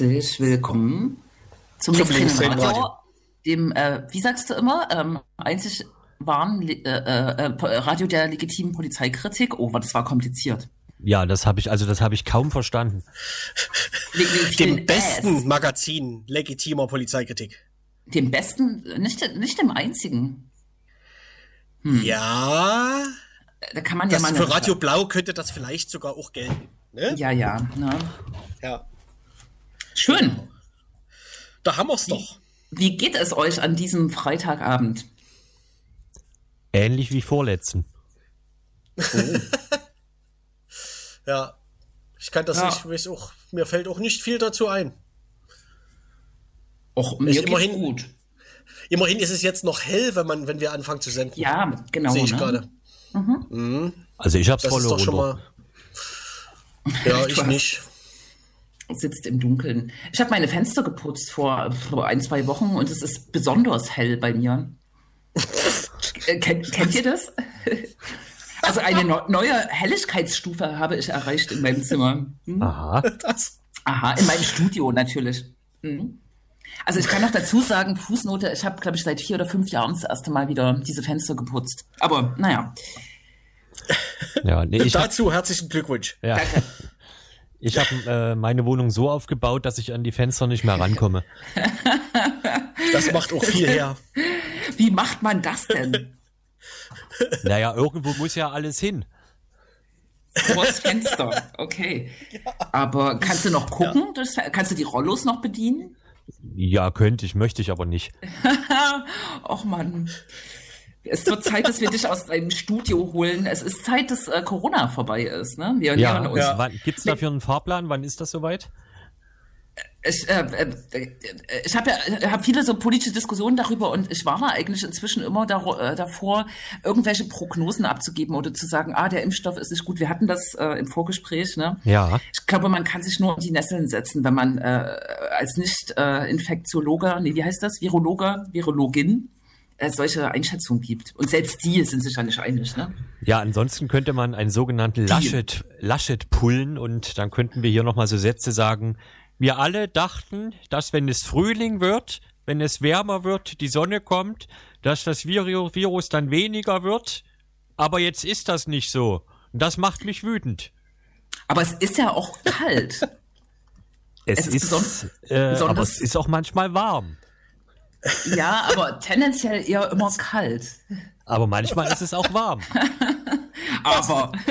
herzlich willkommen zum, Zum linksdrehenden linksdrehenden Radio, Radio. dem, äh, wie sagst du immer, ähm, einzig wahren Le- äh, äh, äh, Radio der legitimen Polizeikritik. Oh, das war kompliziert. Ja, das habe ich, also das habe ich kaum verstanden. Dem besten Äs. Magazin legitimer Polizeikritik. Dem besten, nicht, nicht dem einzigen. Ja, Da kann man ja das mal. für Radio Blau könnte das vielleicht sogar auch gelten. Ne? Ja, ja. Ne? Ja. Schön. Da haben wir's doch. Wie geht es euch an diesem Freitagabend? Ähnlich wie vorletzten. Ja. Ich kann das Ja. nicht, weiß auch, mir fällt auch nicht viel dazu ein. Och, mir Ich geht's immerhin- gut. Immerhin ist es jetzt noch hell, wenn man, wenn wir anfangen zu senden. Ja, genau. Sehe ich ne? gerade. Also ich hab's Das voll ist doch schon runter. mal. Ja, ich nicht. Sitzt im Dunkeln. Ich habe meine Fenster geputzt vor, vor ein, zwei Wochen und es ist besonders hell bei mir. Äh, kennt, kennt ihr das? Also eine neu- neue Helligkeitsstufe habe ich erreicht in meinem Zimmer. Hm? Aha. Das. Aha, in meinem Studio natürlich. Mhm. Also ich kann noch dazu sagen, Fußnote, ich habe, glaube ich, seit vier oder fünf Jahren das erste Mal wieder diese Fenster geputzt. Aber naja, Ja, nee, hab, Dazu herzlichen Glückwunsch. ja, danke. Ich hab äh, meine Wohnung so aufgebaut, dass ich an die Fenster nicht mehr rankomme. Das macht auch viel her. Wie macht man das denn? Naja, irgendwo muss ja alles hin. Vors Fenster, okay. Aber kannst du noch gucken? durchs Fe- Kannst du die Rollos noch bedienen? Ja, könnte ich, möchte ich aber nicht. Och Mann. Es wird Zeit, dass wir dich aus deinem Studio holen. Es ist Zeit, dass äh, Corona vorbei ist. Ne? Wir Ja, uns. Ja. Wann, gibt's dafür einen Fahrplan? Wann ist das soweit? Ich, äh, äh, äh, ich habe ja hab viele so politische Diskussionen darüber und ich warne eigentlich inzwischen immer dar äh, davor, irgendwelche Prognosen abzugeben oder zu sagen, ah, der Impfstoff ist nicht gut. Wir hatten das äh, im Vorgespräch. Ne? Ja. Ich glaube, man kann sich nur in die Nesseln setzen, wenn man äh, als Nicht-Infektiologe, nee, wie heißt das? Virologe, Virologin, äh, solche Einschätzungen gibt. Und selbst die sind sich ja nicht einig, ne? Ja, ansonsten könnte man einen sogenannten Laschet, Laschet pullen und dann könnten wir hier nochmal so Sätze sagen. Wir alle dachten, dass wenn es Frühling wird, wenn es wärmer wird, die Sonne kommt, dass das Vir- Virus dann weniger wird. Aber jetzt ist das nicht so. Und das macht mich wütend. Aber es ist ja auch kalt. Es, Es ist ist, äh, aber es ist auch manchmal warm. Ja, aber tendenziell eher immer kalt. Aber manchmal ist es auch warm. Aber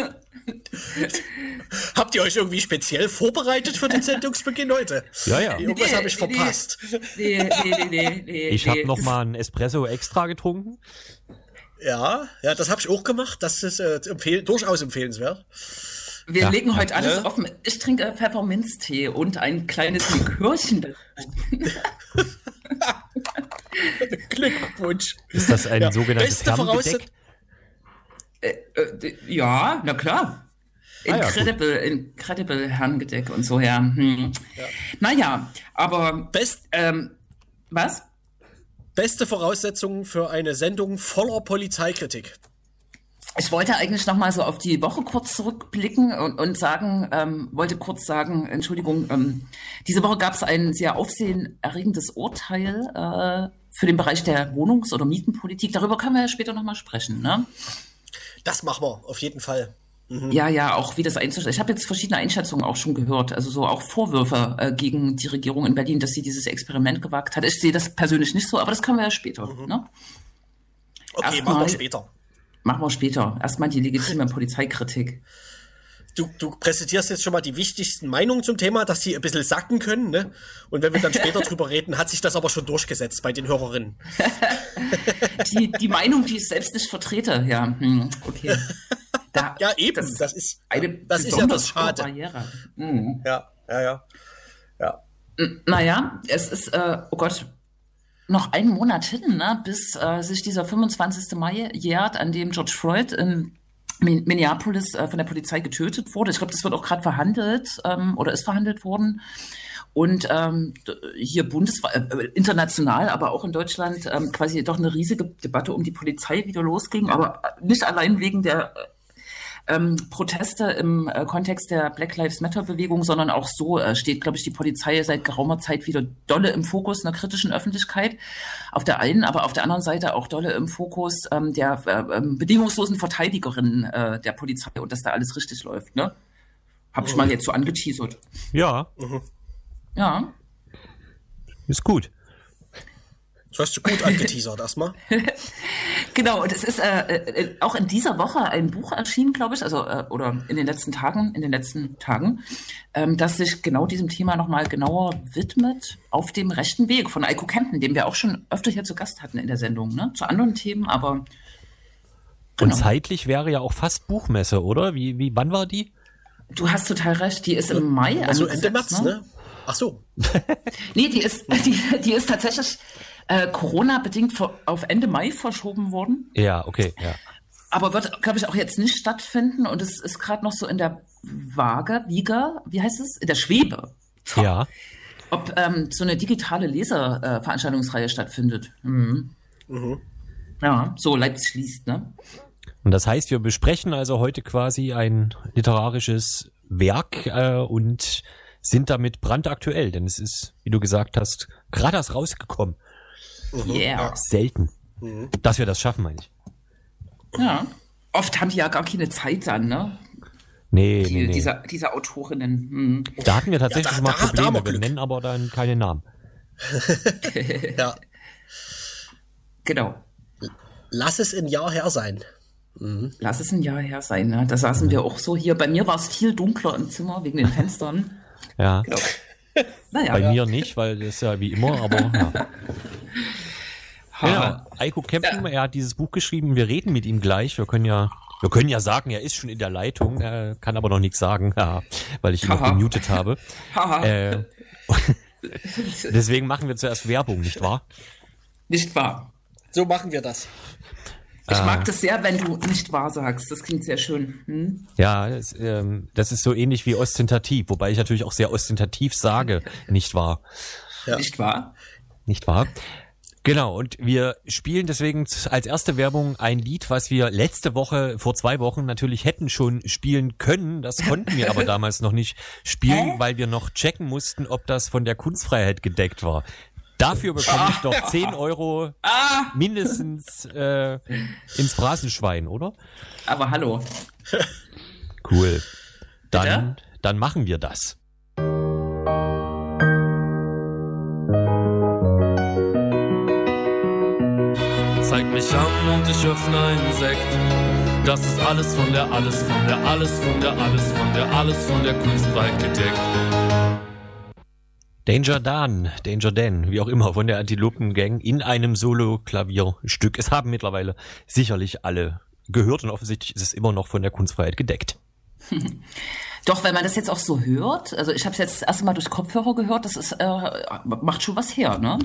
Habt ihr euch irgendwie speziell vorbereitet für den Sendungsbeginn heute? Ja, ja. Irgendwas Nee, habe ich verpasst. nee, nee, nee, nee, nee. Ich nee, habe noch das- mal einen Espresso extra getrunken. Ja, ja, das habe ich auch gemacht. Das ist äh, empfehl durchaus empfehlenswert. Wir Ja, legen heute alles ne? offen. Ich trinke Pfefferminztee und ein kleines Likörchen. Glückwunsch. Ist das ein Ja, sogenanntes beste Voraussetzung. Herrengedeck? Äh, d- ja, na klar. Ah ja, Incredible, incredible Herrengedeck und so, ja. Hm. Naja, aber Best, ähm, was? beste Voraussetzungen für eine Sendung voller Polizeikritik. Ich wollte eigentlich noch mal so auf die Woche kurz zurückblicken und, und sagen, ähm, wollte kurz sagen, Entschuldigung, ähm, diese Woche gab es ein sehr aufsehenerregendes Urteil äh, für den Bereich der Wohnungs- oder Mietenpolitik. Darüber können wir ja später noch mal sprechen, ne? Das machen wir auf jeden Fall. Ja, ja, auch wie das einzustellen. Ich habe jetzt verschiedene Einschätzungen auch schon gehört, also so auch Vorwürfe äh, gegen die Regierung in Berlin, dass sie dieses Experiment gewagt hat. Ich sehe das persönlich nicht so, aber das können wir ja später. Ne? Okay, Erstmal- machen wir später. Machen wir später. Erstmal die legitime Polizeikritik. Du, du präsentierst jetzt schon mal die wichtigsten Meinungen zum Thema, dass die ein bisschen sacken können, ne? Und wenn wir dann später drüber reden, hat sich das aber schon durchgesetzt bei den Hörerinnen. Die, die Meinung, die ich selbst nicht vertrete, ja, hm, okay. Da, Ja, eben. Das, Das, ist, eine das ist ja das Schade. Barriere. Hm. Ja, ja, ja. Ja. Naja, es ist, äh, oh Gott, noch einen Monat hin, ne, bis äh, sich dieser 25. Mai jährt, an dem George Floyd in Min- Minneapolis äh, von der Polizei getötet wurde. Ich glaube, das wird auch gerade verhandelt ähm, oder ist verhandelt worden. Und ähm, hier bundesweit, äh, international, aber auch in Deutschland ähm, quasi doch eine riesige Debatte um die Polizei wieder losging, aber nicht allein wegen der ähm, Proteste im äh, Kontext der Black Lives Matter Bewegung, sondern auch so äh, steht, glaube ich, die Polizei seit geraumer Zeit wieder dolle im Fokus einer kritischen Öffentlichkeit. Auf der einen, aber auf der anderen Seite auch dolle im Fokus ähm, der äh, ähm, bedingungslosen Verteidigerinnen äh, der Polizei und dass da alles richtig läuft. Ne? Hab ich mal jetzt so angeteasert. Ja, Ja. ist gut. Das hast du gut angeteasert erstmal. Genau, und es ist äh, äh, auch in dieser Woche ein Buch erschienen, glaube ich, also äh, oder in den letzten Tagen, in den letzten Tagen, ähm, das sich genau diesem Thema nochmal genauer widmet, auf dem rechten Weg von Eiko Kempten, den wir auch schon öfter hier zu Gast hatten in der Sendung, ne? Zu anderen Themen, aber Und Genau. zeitlich wäre ja auch fast Buchmesse, oder? Wie, wie, wann war die? du hast total recht, die ist im Mai. Also Ende März, ne? Ach so. Nee, die ist, die, die ist tatsächlich äh, Corona-bedingt auf Ende Mai verschoben worden. Ja, okay, ja. Aber wird, glaube ich, auch jetzt nicht stattfinden. Und es ist gerade noch so in der Waage, Wiege, wie heißt es? In der Schwebe. Ja. Ob ähm, so eine digitale Leserveranstaltungsreihe äh, stattfindet. Mhm. Ja, so Leipzig liest, ne? Und das heißt, wir besprechen also heute quasi ein literarisches Werk äh, und sind damit brandaktuell, denn es ist, wie du gesagt hast, gerade erst rausgekommen. Yeah. Selten. Dass wir das schaffen, meine ich. Ja. Oft haben die ja gar keine Zeit dann, ne? Nee, Die, nee, nee. Dieser, dieser Autorinnen. Mhm. da hatten wir tatsächlich Ja, da- schon mal da- da Probleme. wir Wir Glück. nennen aber dann keine Namen. Ja. Genau. Lass es ein Jahr her sein. Lass es ein Jahr her sein, ne? Da saßen wir auch so hier. Bei mir war es viel dunkler im Zimmer wegen den Fenstern. Ja. Genau. Naja. Bei mir nicht, weil das ist ja wie immer, aber ja. Genau. Eiko Kempten, er hat dieses Buch geschrieben. Wir reden mit ihm gleich. Wir können ja, wir können ja sagen, er ist schon in der Leitung, er kann aber noch nichts sagen, ja, weil ich ihn noch gemutet habe. Äh, deswegen machen wir zuerst Werbung, nicht wahr? Nicht wahr. So machen wir das. Ich mag das sehr, wenn du nicht wahr sagst. Das klingt sehr schön. Hm? Ja, das, ähm, das ist so ähnlich wie ostentativ, wobei ich natürlich auch sehr ostentativ sage, nicht wahr? Nicht wahr? Nicht wahr? Genau, und wir spielen deswegen als erste Werbung ein Lied, was wir letzte Woche, vor zwei Wochen natürlich hätten schon spielen können. Das konnten wir aber damals noch nicht spielen, weil wir noch checken mussten, ob das von der Kunstfreiheit gedeckt war. Dafür bekomme ich doch 10 Euro mindestens äh, ins Phrasenschwein, oder? Aber hallo. Cool. Dann, Bitte? dann machen wir das. Zeig mich an und ich öffne einen Sekt. Das ist alles von der, alles von der, alles von der, alles von der, alles von der Kunstwelt gedeckt. Danger Dan, Danger Dan, wie auch immer, von der Antilopen Gang in einem Solo-Klavierstück. Es haben mittlerweile sicherlich alle gehört und offensichtlich ist es immer noch von der Kunstfreiheit gedeckt. Doch, wenn man das jetzt auch so hört, also ich habe es jetzt das erste Mal durch Kopfhörer gehört, das ist, äh, macht schon was her, ne?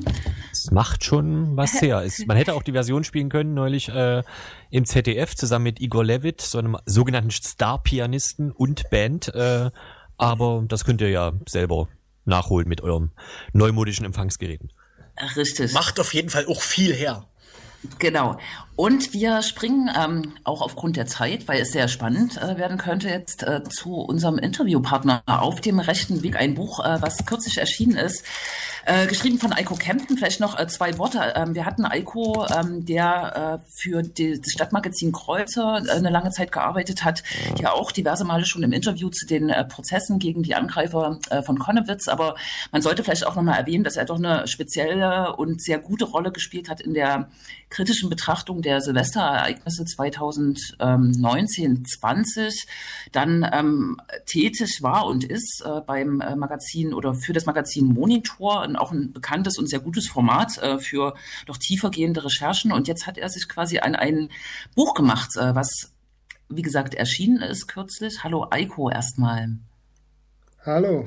Es macht schon was her. Es, man hätte auch die Version spielen können, neulich äh, im ZDF zusammen mit Igor Levitt, so einem sogenannten Star-Pianisten und Band. Äh, aber das könnt ihr ja selber nachholen mit eurem neumodischen Empfangsgeräten. Richtig. Macht auf jeden Fall auch viel her. Genau. Und wir springen ähm, auch aufgrund der Zeit, weil es sehr spannend äh, werden könnte, jetzt äh, zu unserem Interviewpartner auf dem rechten Weg. Ein Buch, äh, was kürzlich erschienen ist, äh, geschrieben von Eiko Kempten. Vielleicht noch äh, zwei Worte. Ähm, wir hatten Eiko, ähm, der äh, für die, das Stadtmagazin Kreuzer äh, eine lange Zeit gearbeitet hat, ja auch diverse Male schon im Interview zu den äh, Prozessen gegen die Angreifer von Konnewitz. Aber man sollte vielleicht auch nochmal erwähnen, dass er doch eine spezielle und sehr gute Rolle gespielt hat in der kritischen Betrachtung der Silvesterereignisse 2019, 20, dann ähm, tätig war und ist äh, beim äh, Magazin oder für das Magazin Monitor, und auch ein bekanntes und sehr gutes Format äh, für doch tiefergehende Recherchen. Und jetzt hat er sich quasi an ein Buch gemacht, äh, was, wie gesagt, erschienen ist kürzlich. Hallo Eiko erstmal. Hallo.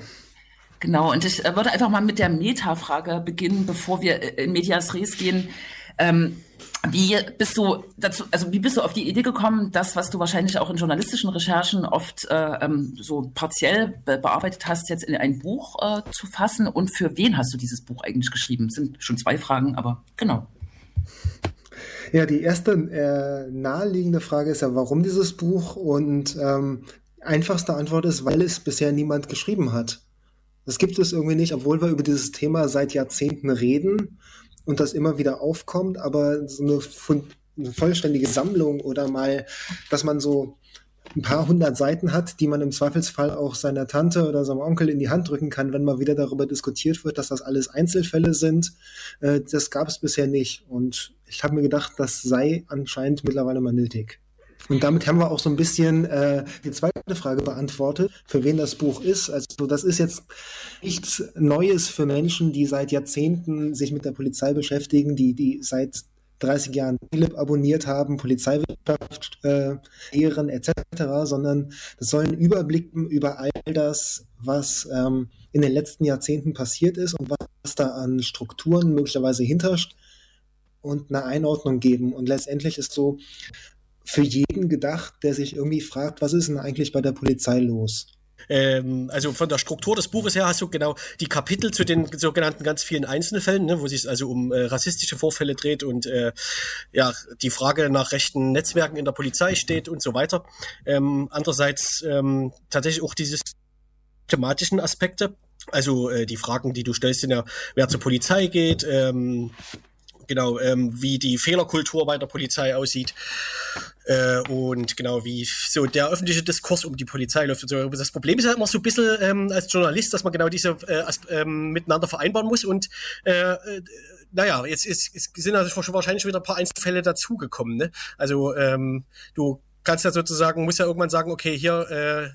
Genau, und ich äh, würde einfach mal mit der Metafrage beginnen, bevor wir äh, in Medias Res gehen. Ähm, wie bist du dazu, also wie bist du auf die Idee gekommen, das, was du wahrscheinlich auch in journalistischen Recherchen oft äh, ähm, so partiell be bearbeitet hast, jetzt in ein Buch äh, zu fassen? Und für wen hast du dieses Buch eigentlich geschrieben? Das sind schon zwei Fragen, aber genau. Ja, die erste äh, naheliegende Frage ist ja, warum dieses Buch? Und ähm, einfachste Antwort ist, weil es bisher niemand geschrieben hat. Das gibt es irgendwie nicht, obwohl wir über dieses Thema seit Jahrzehnten reden und das immer wieder aufkommt, aber so eine, eine vollständige Sammlung oder mal, dass man so ein paar hundert Seiten hat, die man im Zweifelsfall auch seiner Tante oder seinem Onkel in die Hand drücken kann, wenn mal wieder darüber diskutiert wird, dass das alles Einzelfälle sind. Äh, das gab es bisher nicht. Und ich habe mir gedacht, das sei anscheinend mittlerweile mal nötig. Und damit haben wir auch so ein bisschen äh, die zweite Frage beantwortet, für wen das Buch ist. Also das ist jetzt nichts Neues für Menschen, die seit Jahrzehnten sich mit der Polizei beschäftigen, die, die seit 30 Jahren Philipp abonniert haben, Polizeiwirtschaft äh, ehren etc., sondern das soll einen Überblick über all das, was ähm, in den letzten Jahrzehnten passiert ist und was da an Strukturen möglicherweise hinterst und eine Einordnung geben. Und letztendlich ist so für jeden gedacht, der sich irgendwie fragt, was ist denn eigentlich bei der Polizei los? Ähm, also von der Struktur des Buches her hast du genau die Kapitel zu den sogenannten ganz vielen Einzelfällen, ne, wo sich also um äh, rassistische Vorfälle dreht und äh, ja die Frage nach rechten Netzwerken in der Polizei steht und so weiter. Ähm, andererseits ähm, tatsächlich auch diese thematischen Aspekte. Also äh, die Fragen, die du stellst, sind ja, wer zur Polizei geht, ähm, genau, ähm, wie die Fehlerkultur bei der Polizei aussieht äh, und genau wie so der öffentliche Diskurs um die Polizei läuft. So. Das Problem ist ja immer so ein bisschen ähm, als Journalist, dass man genau diese äh, ähm, miteinander vereinbaren muss und äh, äh naja, jetzt, jetzt, jetzt sind also schon wahrscheinlich wieder ein paar Einzelfälle dazugekommen. Ne? Also ähm, du kannst ja sozusagen, musst ja irgendwann sagen, okay, hier, äh,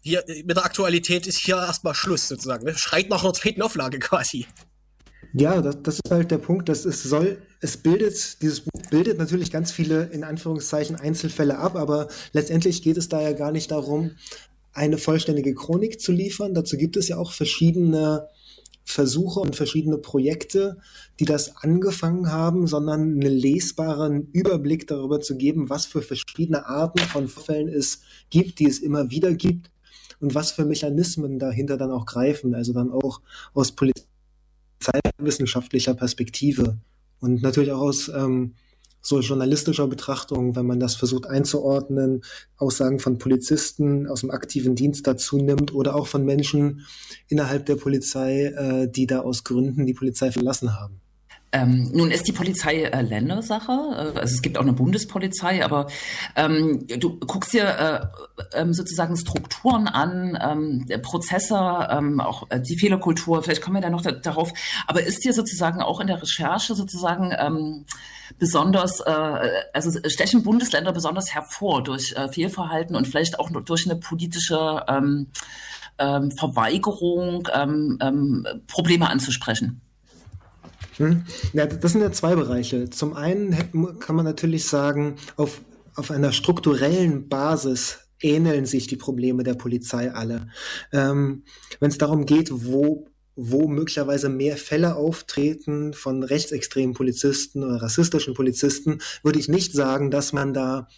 hier mit der Aktualität ist hier erstmal Schluss sozusagen. Ne? Schreit nach einer zweiten Auflage quasi. Ja, das, das ist halt der Punkt, dass es soll, es bildet, dieses Buch bildet natürlich ganz viele, in Anführungszeichen, Einzelfälle ab, aber letztendlich geht es da ja gar nicht darum, eine vollständige Chronik zu liefern. Dazu gibt es ja auch verschiedene Versuche und verschiedene Projekte, die das angefangen haben, sondern einen lesbaren Überblick darüber zu geben, was für verschiedene Arten von Vorfällen es gibt, die es immer wieder gibt und was für Mechanismen dahinter dann auch greifen. Also dann auch aus Polizei wissenschaftlicher Perspektive und natürlich auch aus ähm, so journalistischer Betrachtung, wenn man das versucht einzuordnen, Aussagen von Polizisten aus dem aktiven Dienst dazu nimmt oder auch von Menschen innerhalb der Polizei, äh, die da aus Gründen die Polizei verlassen haben. Ähm, nun ist die Polizei äh, Ländersache, äh, also es gibt auch eine Bundespolizei, aber ähm, du guckst dir äh, ähm, sozusagen Strukturen an, ähm, Prozesse, ähm, auch äh, die Fehlerkultur, vielleicht kommen wir da noch da, darauf, aber ist dir sozusagen auch in der Recherche sozusagen ähm, besonders, äh, also stechen Bundesländer besonders hervor durch äh, Fehlverhalten und vielleicht auch durch eine politische ähm, ähm, Verweigerung, ähm, ähm, Probleme anzusprechen? Hm? Ja, das sind ja zwei Bereiche. Zum einen kann man natürlich sagen, auf, auf einer strukturellen Basis ähneln sich die Probleme der Polizei alle. Ähm, Wenn es darum geht, wo, wo möglicherweise mehr Fälle auftreten von rechtsextremen Polizisten oder rassistischen Polizisten, würde ich nicht sagen, dass man da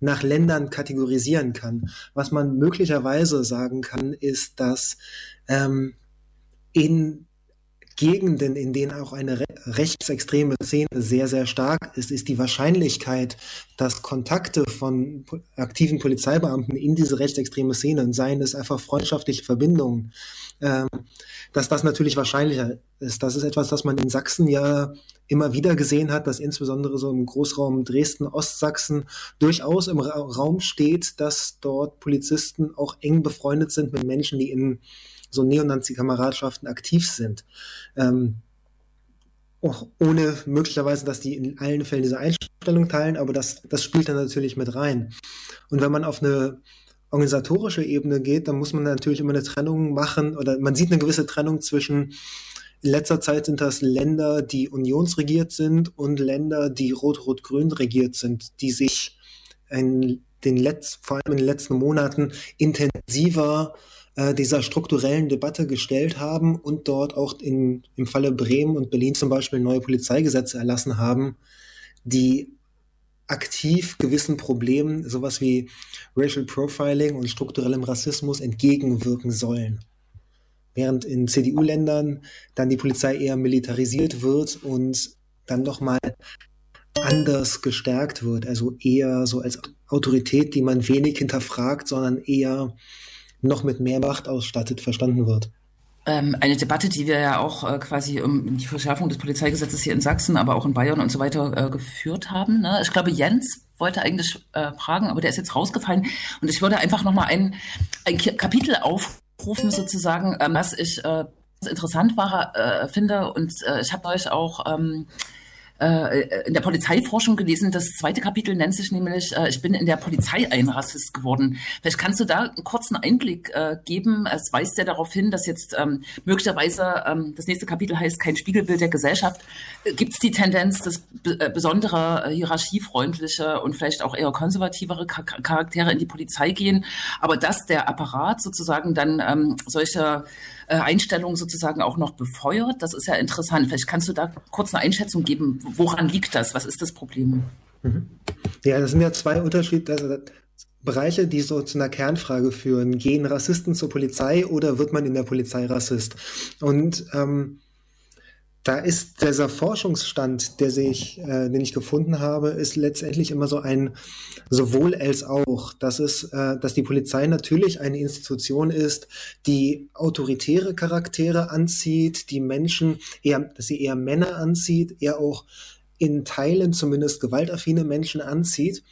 nach Ländern kategorisieren kann. Was man möglicherweise sagen kann, ist, dass ähm, in Gegenden, in denen auch eine re rechtsextreme Szene sehr, sehr stark ist, ist die Wahrscheinlichkeit, dass Kontakte von aktiven Polizeibeamten in diese rechtsextreme Szene, seien es einfach freundschaftliche Verbindungen, ähm, dass das natürlich wahrscheinlicher ist. Das ist etwas, das man in Sachsen ja immer wieder gesehen hat, dass insbesondere so im Großraum Dresden, Ostsachsen durchaus im Ra Raum steht, dass dort Polizisten auch eng befreundet sind mit Menschen, die in so Neonazi-Kameradschaften aktiv sind. Ähm, auch ohne möglicherweise, dass die in allen Fällen diese Einstellung teilen, aber das, das spielt dann natürlich mit rein. Und wenn man auf eine organisatorische Ebene geht, dann muss man natürlich immer eine Trennung machen oder man sieht eine gewisse Trennung zwischen in letzter Zeit sind das Länder, die unionsregiert sind und Länder, die rot-rot-grün regiert sind, die sich in den Letz-, vor allem in den letzten Monaten intensiver äh, dieser strukturellen Debatte gestellt haben und dort auch in, im Falle Bremen und Berlin zum Beispiel neue Polizeigesetze erlassen haben, die aktiv gewissen Problemen, sowas wie Racial Profiling und strukturellem Rassismus entgegenwirken sollen. Während in CDU-Ländern dann die Polizei eher militarisiert wird und dann nochmal anders gestärkt wird, also eher so als Autorität, die man wenig hinterfragt, sondern eher noch mit mehr Macht ausstattet, verstanden wird. Ähm, eine Debatte, die wir ja auch äh, quasi um die Verschärfung des Polizeigesetzes hier in Sachsen, aber auch in Bayern und so weiter äh, geführt haben. Ne? Ich glaube, Jens wollte eigentlich äh, fragen, aber der ist jetzt rausgefallen. Und ich würde einfach nochmal ein, ein Kapitel aufrufen, sozusagen, ähm, was ich äh, interessant war, äh, finde. Und äh, ich habe euch auch ähm, äh, in der Polizeiforschung gelesen. Das zweite Kapitel nennt sich nämlich äh, Ich bin in der Polizei ein Rassist geworden. Vielleicht kannst du da einen kurzen Einblick äh, geben. Es weist ja darauf hin, dass jetzt ähm, möglicherweise ähm, das nächste Kapitel heißt kein Spiegelbild der Gesellschaft. Äh, Gibt es die Tendenz, dass äh, besondere äh, hierarchiefreundliche und vielleicht auch eher konservativere Charaktere in die Polizei gehen, aber dass der Apparat sozusagen dann ähm, solche äh, Einstellungen sozusagen auch noch befeuert. Das ist ja interessant. Vielleicht kannst du da kurz eine Einschätzung geben. Woran liegt das? Was ist das Problem? Mhm. Ja, das sind ja zwei Unterschiede, also Bereiche, die so zu einer Kernfrage führen. Gehen Rassisten zur Polizei oder wird man in der Polizei Rassist? Und ähm, da ist dieser Forschungsstand, der sich, äh, den ich gefunden habe, ist letztendlich immer so ein sowohl als auch. Das ist, äh, dass die Polizei natürlich eine Institution ist, die autoritäre Charaktere anzieht, die Menschen eher, dass sie eher Männer anzieht, eher auch in Teilen zumindest gewaltaffine Menschen anzieht.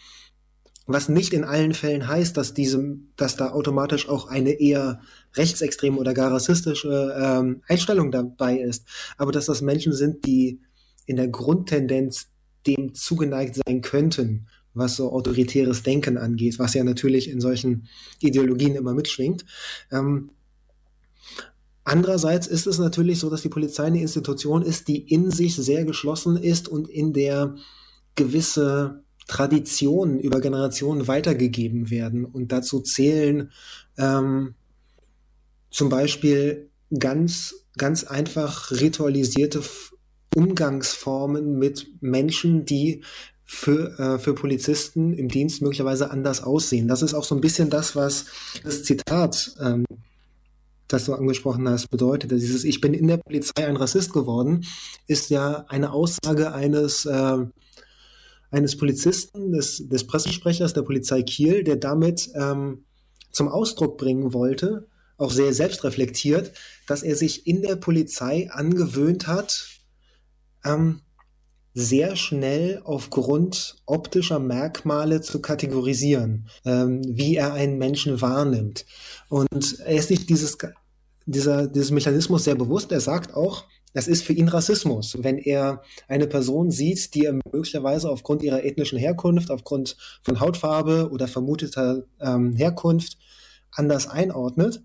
Was nicht in allen Fällen heißt, dass diese, dass da automatisch auch eine eher rechtsextreme oder gar rassistische ähm, Einstellung dabei ist. Aber dass das Menschen sind, die in der Grundtendenz dem zugeneigt sein könnten, was so autoritäres Denken angeht, was ja natürlich in solchen Ideologien immer mitschwingt. Ähm, Andererseits ist es natürlich so, dass die Polizei eine Institution ist, die in sich sehr geschlossen ist und in der gewisse Traditionen über Generationen weitergegeben werden. Und dazu zählen ähm, zum Beispiel ganz, ganz einfach ritualisierte Umgangsformen mit Menschen, die für, äh, für Polizisten im Dienst möglicherweise anders aussehen. Das ist auch so ein bisschen das, was das Zitat, ähm, das du angesprochen hast, bedeutet. Dieses Ich bin in der Polizei ein Rassist geworden, ist ja eine Aussage eines, äh, eines Polizisten, des, des Pressesprechers der Polizei Kiel, der damit ähm, zum Ausdruck bringen wollte, auch sehr selbstreflektiert, dass er sich in der Polizei angewöhnt hat, ähm, sehr schnell aufgrund optischer Merkmale zu kategorisieren, ähm, wie er einen Menschen wahrnimmt. Und er ist nicht dieses, dieser, dieses Mechanismus sehr bewusst. Er sagt auch, das ist für ihn Rassismus, wenn er eine Person sieht, die er möglicherweise aufgrund ihrer ethnischen Herkunft, aufgrund von Hautfarbe oder vermuteter ähm, Herkunft anders einordnet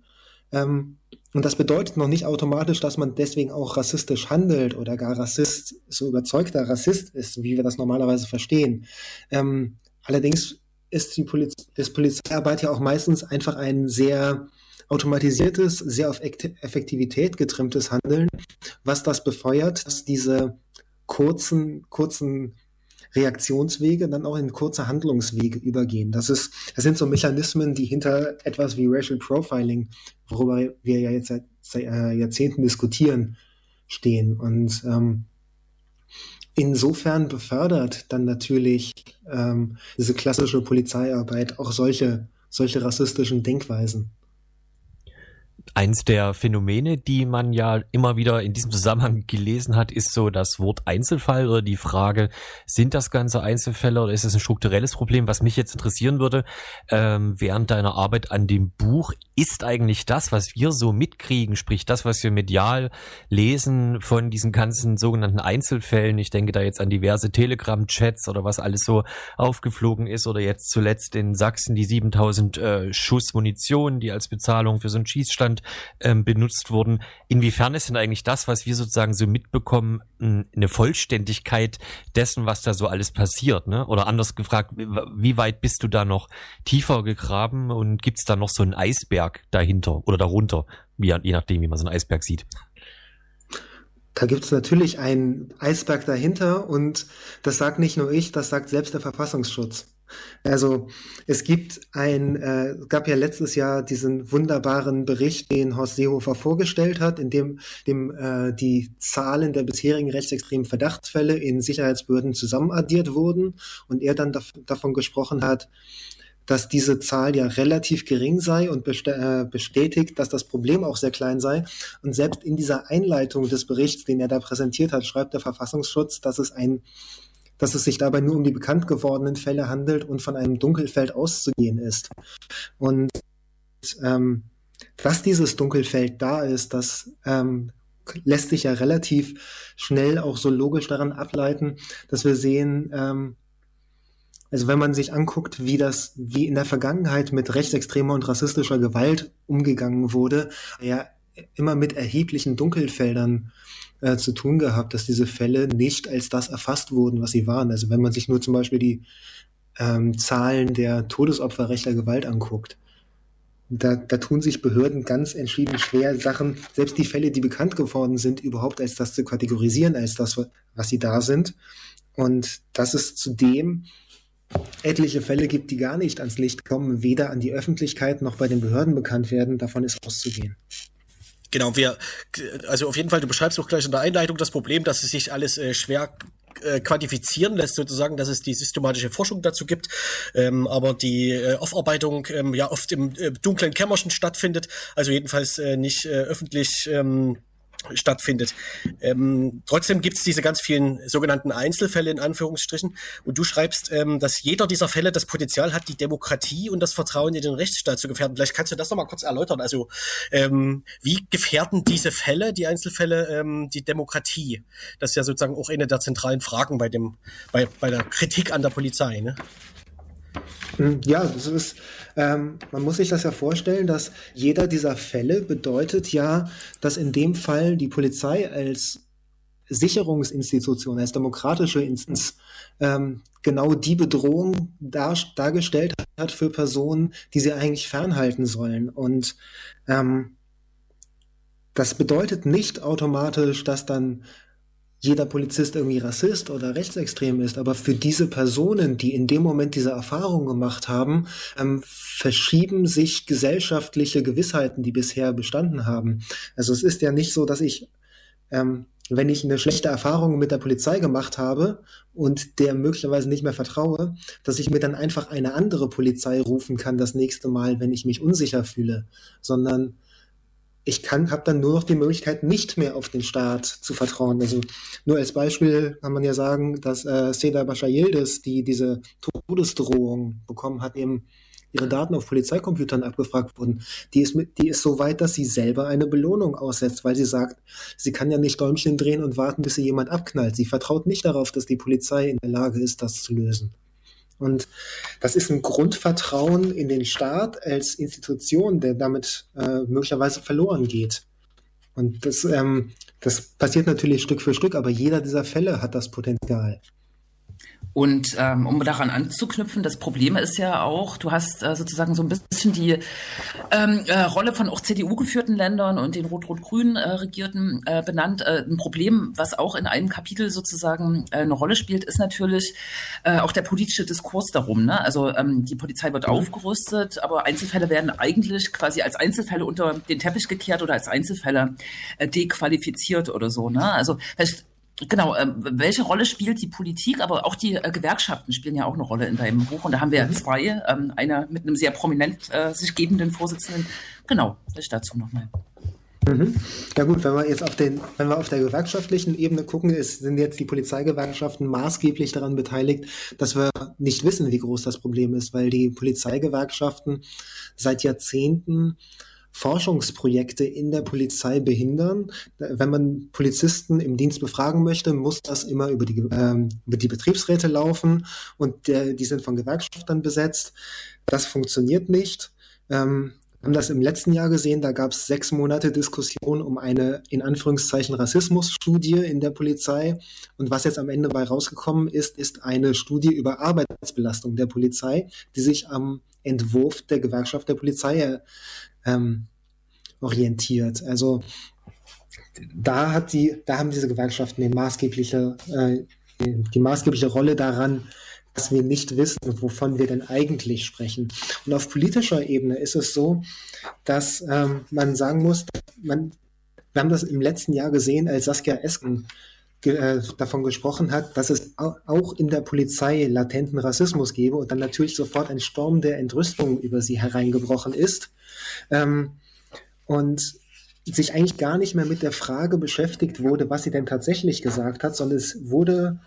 ähm, und das bedeutet noch nicht automatisch, dass man deswegen auch rassistisch handelt oder gar Rassist, so überzeugter Rassist ist, wie wir das normalerweise verstehen. Ähm, allerdings ist die Poliz ist Polizeiarbeit ja auch meistens einfach ein sehr automatisiertes, sehr auf Effektivität getrimmtes Handeln, was das befeuert, dass diese kurzen, kurzen Reaktionswege dann auch in kurze Handlungswege übergehen. Das ist, das sind so Mechanismen, die hinter etwas wie Racial Profiling, worüber wir ja jetzt seit, seit äh, Jahrzehnten diskutieren, stehen. Und ähm, insofern befördert dann natürlich ähm, diese klassische Polizeiarbeit auch solche, solche rassistischen Denkweisen. Eins der Phänomene, die man ja immer wieder in diesem Zusammenhang gelesen hat, ist so das Wort Einzelfall oder die Frage, sind das Ganze Einzelfälle oder ist es ein strukturelles Problem? Was mich jetzt interessieren würde, ähm, während deiner Arbeit an dem Buch, ist eigentlich das, was wir so mitkriegen, sprich das, was wir medial lesen von diesen ganzen sogenannten Einzelfällen, ich denke da jetzt an diverse Telegram-Chats oder was alles so aufgeflogen ist oder jetzt zuletzt in Sachsen die 7000 äh, Schuss Munition, die als Bezahlung für so einen Schießstand ähm, benutzt wurden. Inwiefern ist denn eigentlich das, was wir sozusagen so mitbekommen, eine Vollständigkeit dessen, was da so alles passiert? Ne? Oder anders gefragt, wie weit bist du da noch tiefer gegraben und gibt es da noch so einen Eisberg? Dahinter oder darunter, wie, je nachdem, wie man so einen Eisberg sieht. Da gibt es natürlich einen Eisberg dahinter und das sagt nicht nur ich, das sagt selbst der Verfassungsschutz. Also es gibt ein, äh, gab ja letztes Jahr diesen wunderbaren Bericht, den Horst Seehofer vorgestellt hat, in dem, dem äh, die Zahlen der bisherigen rechtsextremen Verdachtsfälle in Sicherheitsbehörden zusammenaddiert wurden und er dann davon gesprochen hat, dass diese Zahl ja relativ gering sei und äh, bestätigt, dass das Problem auch sehr klein sei. Und selbst in dieser Einleitung des Berichts, den er da präsentiert hat, schreibt der Verfassungsschutz, dass es ein dass es sich dabei nur um die bekannt gewordenen Fälle handelt und von einem Dunkelfeld auszugehen ist. Und ähm, dass dieses Dunkelfeld da ist, das ähm, lässt sich ja relativ schnell auch so logisch daran ableiten, dass wir sehen, ähm, also wenn man sich anguckt, wie das, wie in der Vergangenheit mit rechtsextremer und rassistischer Gewalt umgegangen wurde, ja immer mit erheblichen Dunkelfeldern äh, zu tun gehabt, dass diese Fälle nicht als das erfasst wurden, was sie waren. Also wenn man sich nur zum Beispiel die ähm, Zahlen der Todesopfer rechter Gewalt anguckt, da, da tun sich Behörden ganz entschieden schwer, Sachen, selbst die Fälle, die bekannt geworden sind, überhaupt als das zu kategorisieren, als das, was sie da sind. Und das ist zudem etliche Fälle gibt, die gar nicht ans Licht kommen, weder an die Öffentlichkeit noch bei den Behörden bekannt werden, davon ist auszugehen. Genau, wir, also auf jeden Fall, du beschreibst auch gleich in der Einleitung das Problem, dass es sich alles äh, schwer äh, quantifizieren lässt, sozusagen, dass es die systematische Forschung dazu gibt, ähm, aber die äh, Aufarbeitung ähm, ja oft im äh, dunklen Kämmerchen stattfindet, also jedenfalls äh, nicht äh, öffentlich ähm, stattfindet. Ähm, trotzdem gibt es diese ganz vielen sogenannten Einzelfälle in Anführungsstrichen. Und du schreibst, ähm, dass jeder dieser Fälle das Potenzial hat, die Demokratie und das Vertrauen in den Rechtsstaat zu gefährden. Vielleicht kannst du das nochmal kurz erläutern. Also ähm, wie gefährden diese Fälle, die Einzelfälle, ähm, die Demokratie? Das ist ja sozusagen auch eine der zentralen Fragen bei dem, bei, bei der Kritik an der Polizei. Ne? Hm, ja, das ist, ähm, man muss sich das ja vorstellen, dass jeder dieser Fälle bedeutet ja, dass in dem Fall die Polizei als Sicherungsinstitution, als demokratische Instanz ähm, genau die Bedrohung dar dargestellt hat für Personen, die sie eigentlich fernhalten sollen. Und ähm, das bedeutet nicht automatisch, dass dann jeder Polizist irgendwie Rassist oder rechtsextrem ist, aber für diese Personen, die in dem Moment diese Erfahrung gemacht haben, ähm, verschieben sich gesellschaftliche Gewissheiten, die bisher bestanden haben. Also es ist ja nicht so, dass ich, ähm, wenn ich eine schlechte Erfahrung mit der Polizei gemacht habe und der möglicherweise nicht mehr vertraue, dass ich mir dann einfach eine andere Polizei rufen kann das nächste Mal, wenn ich mich unsicher fühle, sondern ich kann, habe dann nur noch die Möglichkeit, nicht mehr auf den Staat zu vertrauen. Also nur als Beispiel kann man ja sagen, dass äh, Seda Bashar Yildiz, die diese Todesdrohung bekommen hat, eben ihre Daten auf Polizeicomputern abgefragt wurden, die ist, mit, die ist so weit, dass sie selber eine Belohnung aussetzt, weil sie sagt, sie kann ja nicht Däumchen drehen und warten, bis sie jemand abknallt. Sie vertraut nicht darauf, dass die Polizei in der Lage ist, das zu lösen. Und das ist ein Grundvertrauen in den Staat als Institution, der damit äh, möglicherweise verloren geht. Und das, ähm, das passiert natürlich Stück für Stück, aber jeder dieser Fälle hat das Potenzial. Und ähm, um daran anzuknüpfen, das Problem ist ja auch, du hast äh, sozusagen so ein bisschen die ähm, äh, Rolle von auch CDU-geführten Ländern und den rot-rot-grün äh, regierten äh, benannt. Äh, ein Problem, was auch in einem Kapitel sozusagen äh, eine Rolle spielt, ist natürlich auch der politische Diskurs darum. Ne? Also ähm, die Polizei wird mhm. aufgerüstet, aber Einzelfälle werden eigentlich quasi als Einzelfälle unter den Teppich gekehrt oder als Einzelfälle dequalifiziert oder so. Ne? Also vielleicht Genau, äh, welche Rolle spielt die Politik, aber auch die äh, Gewerkschaften spielen ja auch eine Rolle in deinem Buch. Und da haben wir mhm. zwei, ähm, einer mit einem sehr prominent äh, sich gebenden Vorsitzenden. Genau, das dazu nochmal. Mhm. Ja gut, wenn wir jetzt auf den, wenn wir auf der gewerkschaftlichen Ebene gucken, ist, sind jetzt die Polizeigewerkschaften maßgeblich daran beteiligt, dass wir nicht wissen, wie groß das Problem ist, weil die Polizeigewerkschaften seit Jahrzehnten Forschungsprojekte in der Polizei behindern. Wenn man Polizisten im Dienst befragen möchte, muss das immer über die, ähm, über die Betriebsräte laufen und der, die sind von Gewerkschaftern besetzt. Das funktioniert nicht. Ähm, haben das im letzten Jahr gesehen, da gab es sechs Monate Diskussion um eine in Anführungszeichen Rassismusstudie in der Polizei. Und was jetzt am Ende bei rausgekommen ist, ist eine Studie über Arbeitsbelastung der Polizei, die sich am Entwurf der Gewerkschaft der Polizei ähm, orientiert. Also da hat die, da haben diese Gewerkschaften die maßgebliche, äh, die maßgebliche Rolle daran, was wir nicht wissen, wovon wir denn eigentlich sprechen. Und auf politischer Ebene ist es so, dass ähm, man sagen muss, man, wir haben das im letzten Jahr gesehen, als Saskia Esken davon gesprochen hat, dass es auch in der Polizei latenten Rassismus gebe und dann natürlich sofort ein Sturm der Entrüstung über sie hereingebrochen ist. Ähm, und sich eigentlich gar nicht mehr mit der Frage beschäftigt wurde, was sie denn tatsächlich gesagt hat, sondern es wurde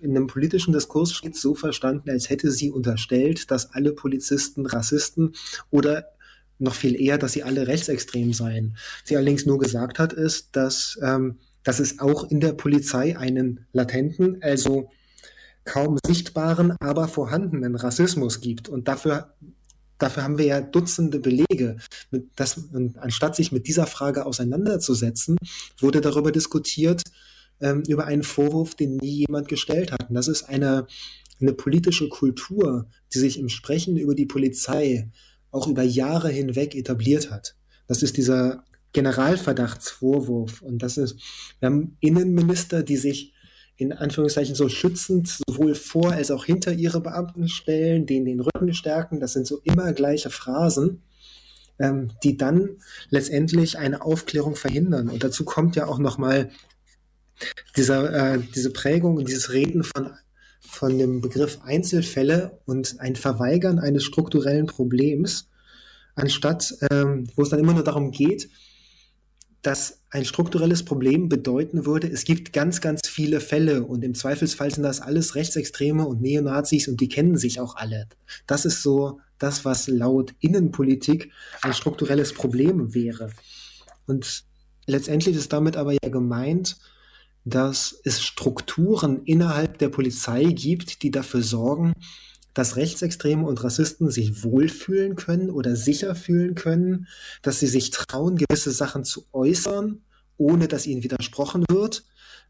in einem politischen Diskurs so verstanden, als hätte sie unterstellt, dass alle Polizisten Rassisten oder noch viel eher, dass sie alle rechtsextrem seien. Sie allerdings nur gesagt hat, ist, dass, ähm, dass es auch in der Polizei einen latenten, also kaum sichtbaren, aber vorhandenen Rassismus gibt. Und dafür dafür haben wir ja Dutzende Belege. Das, anstatt sich mit dieser Frage auseinanderzusetzen, wurde darüber diskutiert, ähm, über einen Vorwurf, den nie jemand gestellt hat. Und das ist eine, eine politische Kultur, die sich im Sprechen über die Polizei auch über Jahre hinweg etabliert hat. Das ist dieser Generalverdachtsvorwurf. Und das ist, wir haben Innenminister, die sich in Anführungszeichen so schützend sowohl vor als auch hinter ihre Beamten stellen, denen den Rücken stärken. Das sind so immer gleiche Phrasen, ähm, die dann letztendlich eine Aufklärung verhindern. Und dazu kommt ja auch nochmal dieser, äh, diese Prägung und dieses Reden von, von dem Begriff Einzelfälle und ein Verweigern eines strukturellen Problems, anstatt, ähm, wo es dann immer nur darum geht, dass ein strukturelles Problem bedeuten würde, es gibt ganz, ganz viele Fälle und im Zweifelsfall sind das alles Rechtsextreme und Neonazis und die kennen sich auch alle. Das ist so das, was laut Innenpolitik ein strukturelles Problem wäre. Und letztendlich ist damit aber ja gemeint, dass es Strukturen innerhalb der Polizei gibt, die dafür sorgen, dass Rechtsextreme und Rassisten sich wohlfühlen können oder sicher fühlen können, dass sie sich trauen, gewisse Sachen zu äußern, ohne dass ihnen widersprochen wird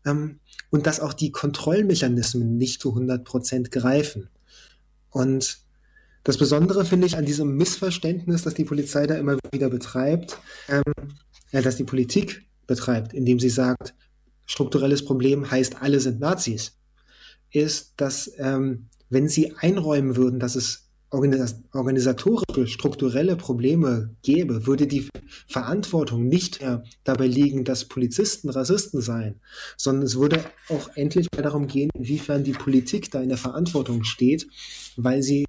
ähm, und dass auch die Kontrollmechanismen nicht zu 100 Prozent greifen. Und das Besondere finde ich an diesem Missverständnis, das die Polizei da immer wieder betreibt, ähm, ja, dass die Politik betreibt, indem sie sagt, strukturelles Problem heißt, alle sind Nazis, ist, dass ähm, wenn sie einräumen würden, dass es organisatorische, strukturelle Probleme gäbe, würde die Verantwortung nicht mehr dabei liegen, dass Polizisten Rassisten seien, sondern es würde auch endlich mal darum gehen, inwiefern die Politik da in der Verantwortung steht, weil sie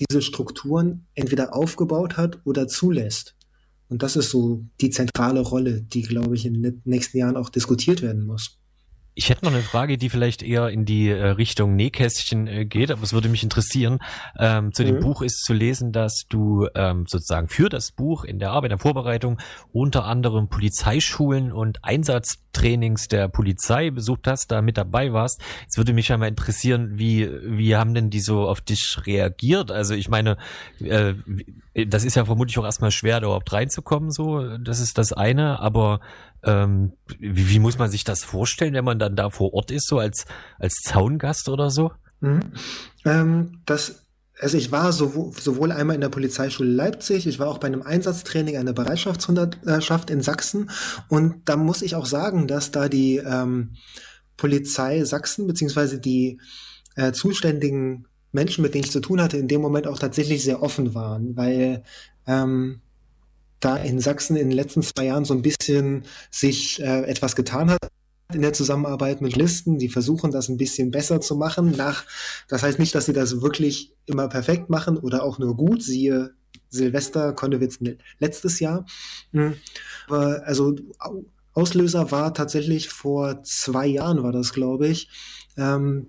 diese Strukturen entweder aufgebaut hat oder zulässt. Und das ist so die zentrale Rolle, die, glaube ich, in den nächsten Jahren auch diskutiert werden muss. Ich hätte noch eine Frage, die vielleicht eher in die äh, Richtung Nähkästchen äh, geht, aber es würde mich interessieren. Ähm, zu mhm. dem Buch ist zu lesen, dass du ähm, sozusagen für das Buch in der Arbeit, der Vorbereitung unter anderem Polizeischulen und Einsatztrainings der Polizei besucht hast, da mit dabei warst. Jetzt würde mich ja mal interessieren, wie, wie haben denn die so auf dich reagiert? Also ich meine, äh, das ist ja vermutlich auch erstmal schwer, da überhaupt reinzukommen, so. Das ist das eine, aber ähm, wie, wie muss man sich das vorstellen, wenn man dann da vor Ort ist, so als, als Zaungast oder so? Mhm. Ähm, das, also ich war sowohl, sowohl einmal in der Polizeischule Leipzig, ich war auch bei einem Einsatztraining einer Bereitschaftshundertschaft in Sachsen. Und da muss ich auch sagen, dass da die ähm, Polizei Sachsen beziehungsweise die äh, zuständigen Menschen, mit denen ich zu tun hatte, in dem Moment auch tatsächlich sehr offen waren, weil ähm, da in Sachsen in den letzten zwei Jahren so ein bisschen sich äh, etwas getan hat in der Zusammenarbeit mit Listen. Die versuchen das ein bisschen besser zu machen. Nach, das heißt nicht, dass sie das wirklich immer perfekt machen oder auch nur gut. Siehe Silvester Konnewitz letztes Jahr. Mhm. Aber also Auslöser war tatsächlich vor zwei Jahren war das, glaube ich. Ähm,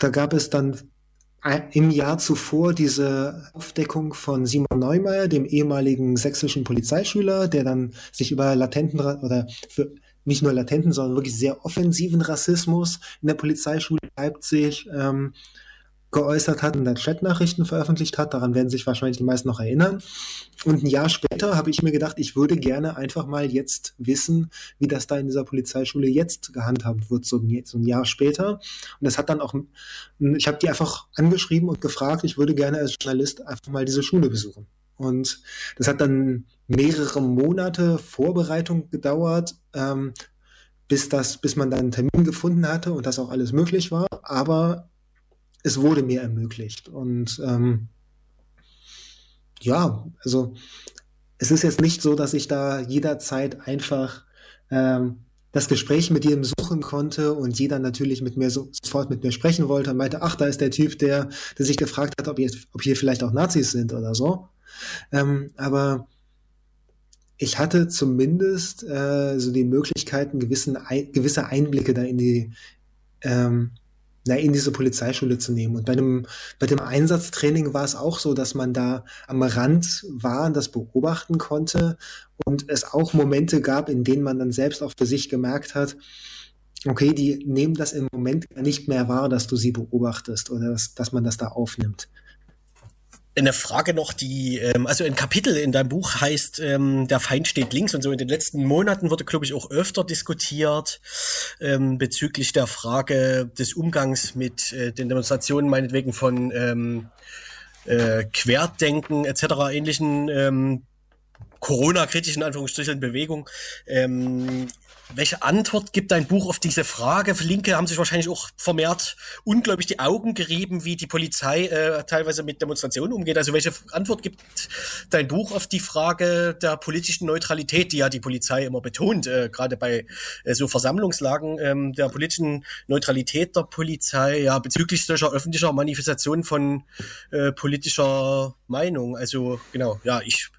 da gab es dann im Jahr zuvor diese Aufdeckung von Simon Neumeier, dem ehemaligen sächsischen Polizeischüler, der dann sich über latenten oder für nicht nur latenten, sondern wirklich sehr offensiven Rassismus in der Polizeischule Leipzig ähm, geäußert hat und dann Chatnachrichten veröffentlicht hat. Daran werden sich wahrscheinlich die meisten noch erinnern. Und ein Jahr später habe ich mir gedacht, ich würde gerne einfach mal jetzt wissen, wie das da in dieser Polizeischule jetzt gehandhabt wird, so ein, so ein Jahr später. Und das hat dann auch, ich habe die einfach angeschrieben und gefragt, ich würde gerne als Journalist einfach mal diese Schule besuchen. Und das hat dann mehrere Monate Vorbereitung gedauert, ähm, bis das, bis man dann einen Termin gefunden hatte und das auch alles möglich war. Aber es wurde mir ermöglicht. Und ähm, ja, also es ist jetzt nicht so, dass ich da jederzeit einfach ähm, das Gespräch mit jedem suchen konnte und jeder natürlich mit mir so, sofort mit mir sprechen wollte und meinte, ach, da ist der Typ, der, der sich gefragt hat, ob hier, ob hier vielleicht auch Nazis sind oder so. Ähm, aber ich hatte zumindest äh, so die Möglichkeiten, gewissen, ein, gewisse Einblicke da in die ähm, na, in diese Polizeischule zu nehmen. Und bei dem, bei dem Einsatztraining war es auch so, dass man da am Rand war und das beobachten konnte und es auch Momente gab, in denen man dann selbst auch für sich gemerkt hat, okay, die nehmen das im Moment nicht mehr wahr, dass du sie beobachtest oder dass, dass man das da aufnimmt eine Frage noch, die, ähm, also ein Kapitel in deinem Buch heißt, ähm, der Feind steht links und so in den letzten Monaten wurde, glaube ich, auch öfter diskutiert ähm, bezüglich der Frage des Umgangs mit äh, den Demonstrationen, meinetwegen von ähm, äh, Querdenken etc. ähnlichen ähm, Corona-kritischen Anführungsstrichen Bewegung. Ähm, welche Antwort gibt dein Buch auf diese Frage? Linke haben sich wahrscheinlich auch vermehrt unglaublich die Augen gerieben, wie die Polizei äh, teilweise mit Demonstrationen umgeht. Also welche Antwort gibt dein Buch auf die Frage der politischen Neutralität, die ja die Polizei immer betont, äh, gerade bei äh, so Versammlungslagen ähm, der politischen Neutralität der Polizei, ja bezüglich solcher öffentlicher Manifestationen von äh, politischer Meinung. Also genau, ja, ich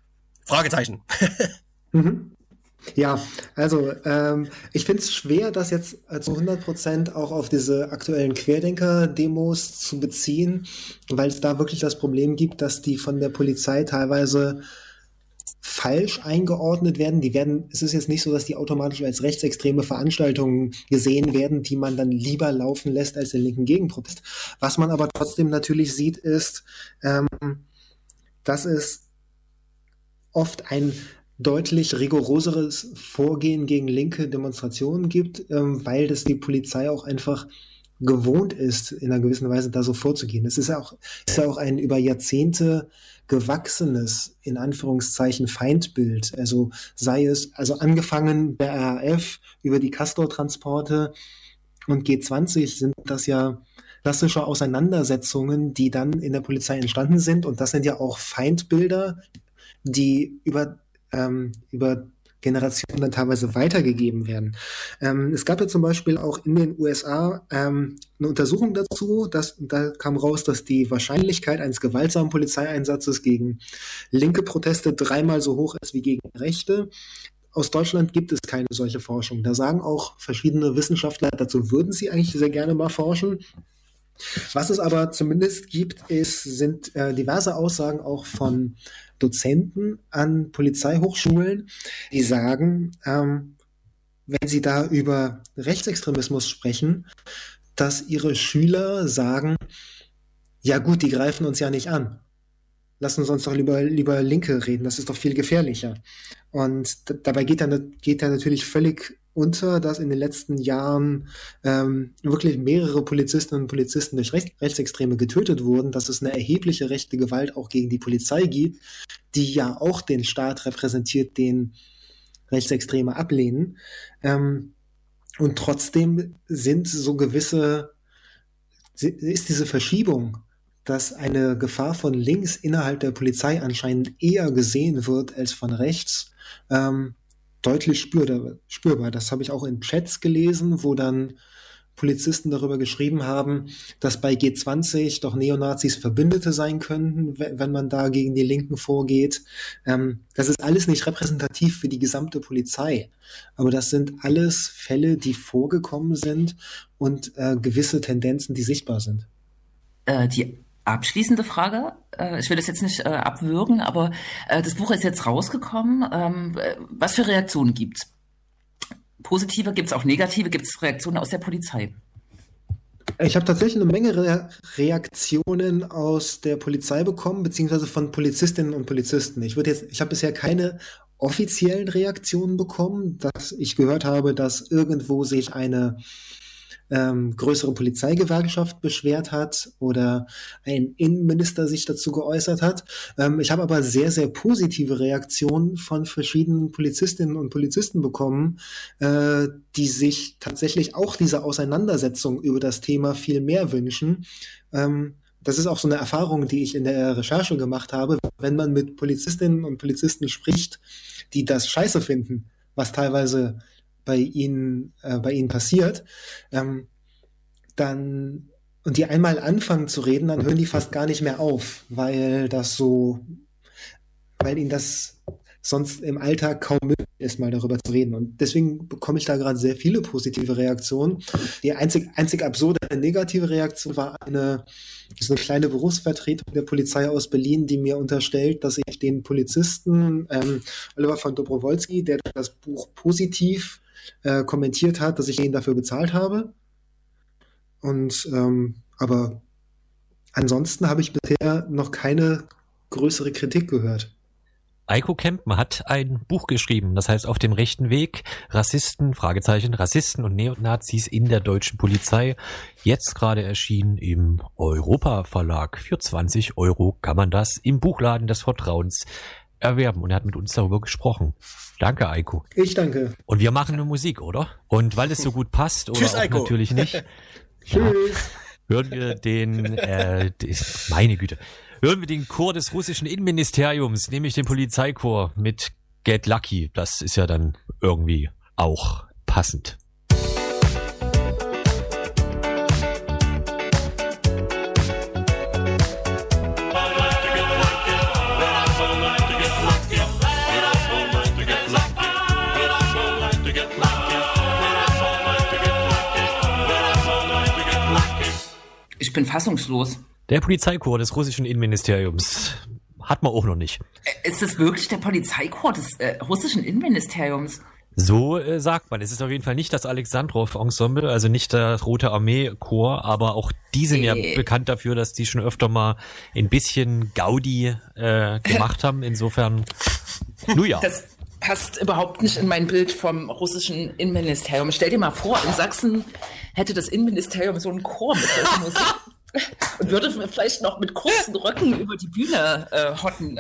Fragezeichen. mhm. Ja, also ähm, ich finde es schwer, das jetzt zu 100% auch auf diese aktuellen Querdenker-Demos zu beziehen, weil es da wirklich das Problem gibt, dass die von der Polizei teilweise falsch eingeordnet werden. Die werden, es ist jetzt nicht so, dass die automatisch als rechtsextreme Veranstaltungen gesehen werden, die man dann lieber laufen lässt als den linken Gegenprotest. Was man aber trotzdem natürlich sieht, ist, ähm, dass es oft ein deutlich rigoroseres Vorgehen gegen linke Demonstrationen gibt, ähm, weil das die Polizei auch einfach gewohnt ist, in einer gewissen Weise da so vorzugehen. Das ist ja auch, ist ja auch ein über Jahrzehnte gewachsenes, in Anführungszeichen, Feindbild. Also sei es, also angefangen der RAF über die Castor-Transporte und G20 sind das ja klassische Auseinandersetzungen, die dann in der Polizei entstanden sind. Und das sind ja auch Feindbilder, die über ähm, über Generationen dann teilweise weitergegeben werden. Ähm, es gab ja zum Beispiel auch in den USA ähm, eine Untersuchung dazu, dass da kam raus, dass die Wahrscheinlichkeit eines gewaltsamen Polizeieinsatzes gegen linke Proteste dreimal so hoch ist wie gegen rechte. Aus Deutschland gibt es keine solche Forschung. Da sagen auch verschiedene Wissenschaftler, dazu würden sie eigentlich sehr gerne mal forschen. Was es aber zumindest gibt, ist, sind äh, diverse Aussagen auch von Dozenten an Polizeihochschulen, die sagen, ähm, wenn sie da über Rechtsextremismus sprechen, dass ihre Schüler sagen, ja gut, die greifen uns ja nicht an. Lassen Sie uns doch lieber, lieber Linke reden, das ist doch viel gefährlicher. Und dabei geht dann, geht dann natürlich völlig unter, dass in den letzten Jahren ähm, wirklich mehrere Polizistinnen und Polizisten durch Recht, Rechtsextreme getötet wurden, dass es eine erhebliche rechte Gewalt auch gegen die Polizei gibt, die ja auch den Staat repräsentiert, den Rechtsextreme ablehnen. Ähm, und trotzdem sind so gewisse, ist diese Verschiebung, dass eine Gefahr von links innerhalb der Polizei anscheinend eher gesehen wird als von rechts, ähm, deutlich spürbar. Das habe ich auch in Chats gelesen, wo dann Polizisten darüber geschrieben haben, dass bei G20 doch Neonazis Verbündete sein könnten, wenn man da gegen die Linken vorgeht. Ähm, das ist alles nicht repräsentativ für die gesamte Polizei. Aber das sind alles Fälle, die vorgekommen sind und äh, gewisse Tendenzen, die sichtbar sind. Äh, die abschließende Frage. Äh, ich will das jetzt nicht äh, abwürgen, aber äh, das Buch ist jetzt rausgekommen. Ähm, was für Reaktionen gibt es? Positive, gibt es auch negative? Gibt es Reaktionen aus der Polizei? Ich habe tatsächlich eine Menge Re Reaktionen aus der Polizei bekommen, beziehungsweise von Polizistinnen und Polizisten. Ich ich habe bisher keine offiziellen Reaktionen bekommen, dass ich gehört habe, dass irgendwo sich eine ähm, größere Polizeigewerkschaft beschwert hat oder ein Innenminister sich dazu geäußert hat. Ähm, ich habe aber sehr, sehr positive Reaktionen von verschiedenen Polizistinnen und Polizisten bekommen, äh, die sich tatsächlich auch diese Auseinandersetzung über das Thema viel mehr wünschen. Ähm, das ist auch so eine Erfahrung, die ich in der Recherche gemacht habe. Wenn man mit Polizistinnen und Polizisten spricht, die das scheiße finden, was teilweise bei ihnen, äh, bei ihnen passiert, ähm, dann und die einmal anfangen zu reden, dann hören die fast gar nicht mehr auf, weil das so, weil ihnen das sonst im Alltag kaum möglich ist, mal darüber zu reden. Und deswegen bekomme ich da gerade sehr viele positive Reaktionen. Die einzig, einzig absurde negative Reaktion war eine, so eine kleine Berufsvertretung der Polizei aus Berlin, die mir unterstellt, dass ich den Polizisten ähm, Oliver von Dobrowolski, der das Buch positiv äh, kommentiert hat, dass ich ihn dafür bezahlt habe. Und ähm, aber ansonsten habe ich bisher noch keine größere Kritik gehört. Eiko Kempen hat ein Buch geschrieben, das heißt Auf dem rechten Weg, Rassisten, Fragezeichen, Rassisten und Neonazis in der deutschen Polizei. Jetzt gerade erschienen im Europa Verlag. Für 20 Euro kann man das im Buchladen des Vertrauens erwerben. Und er hat mit uns darüber gesprochen. Danke, Eiko. Ich danke. Und wir machen eine Musik, oder? Und weil es so gut passt, oder Tschüss, auch Eiko. natürlich nicht, Tschüss. hören wir den, äh, die- meine Güte, hören wir den Chor des russischen Innenministeriums, nämlich den Polizeichor mit Get Lucky. Das ist ja dann irgendwie auch passend. Ich bin fassungslos. Der Polizeichor des russischen Innenministeriums hat man auch noch nicht. Ist das wirklich der Polizeikorps des äh, russischen Innenministeriums? So äh, sagt man. Es ist auf jeden Fall nicht das Alexandrov-Ensemble, also nicht das Rote Armee-Chor, aber auch die sind ja bekannt dafür, dass die schon öfter mal ein bisschen Gaudi äh, gemacht haben. Insofern, nun ja. Das passt überhaupt nicht in mein Bild vom russischen Innenministerium. Stell dir mal vor, in Sachsen hätte das Innenministerium so einen Chor mit solcher Musik und würde vielleicht noch mit kurzen Röcken über die Bühne äh, hotten.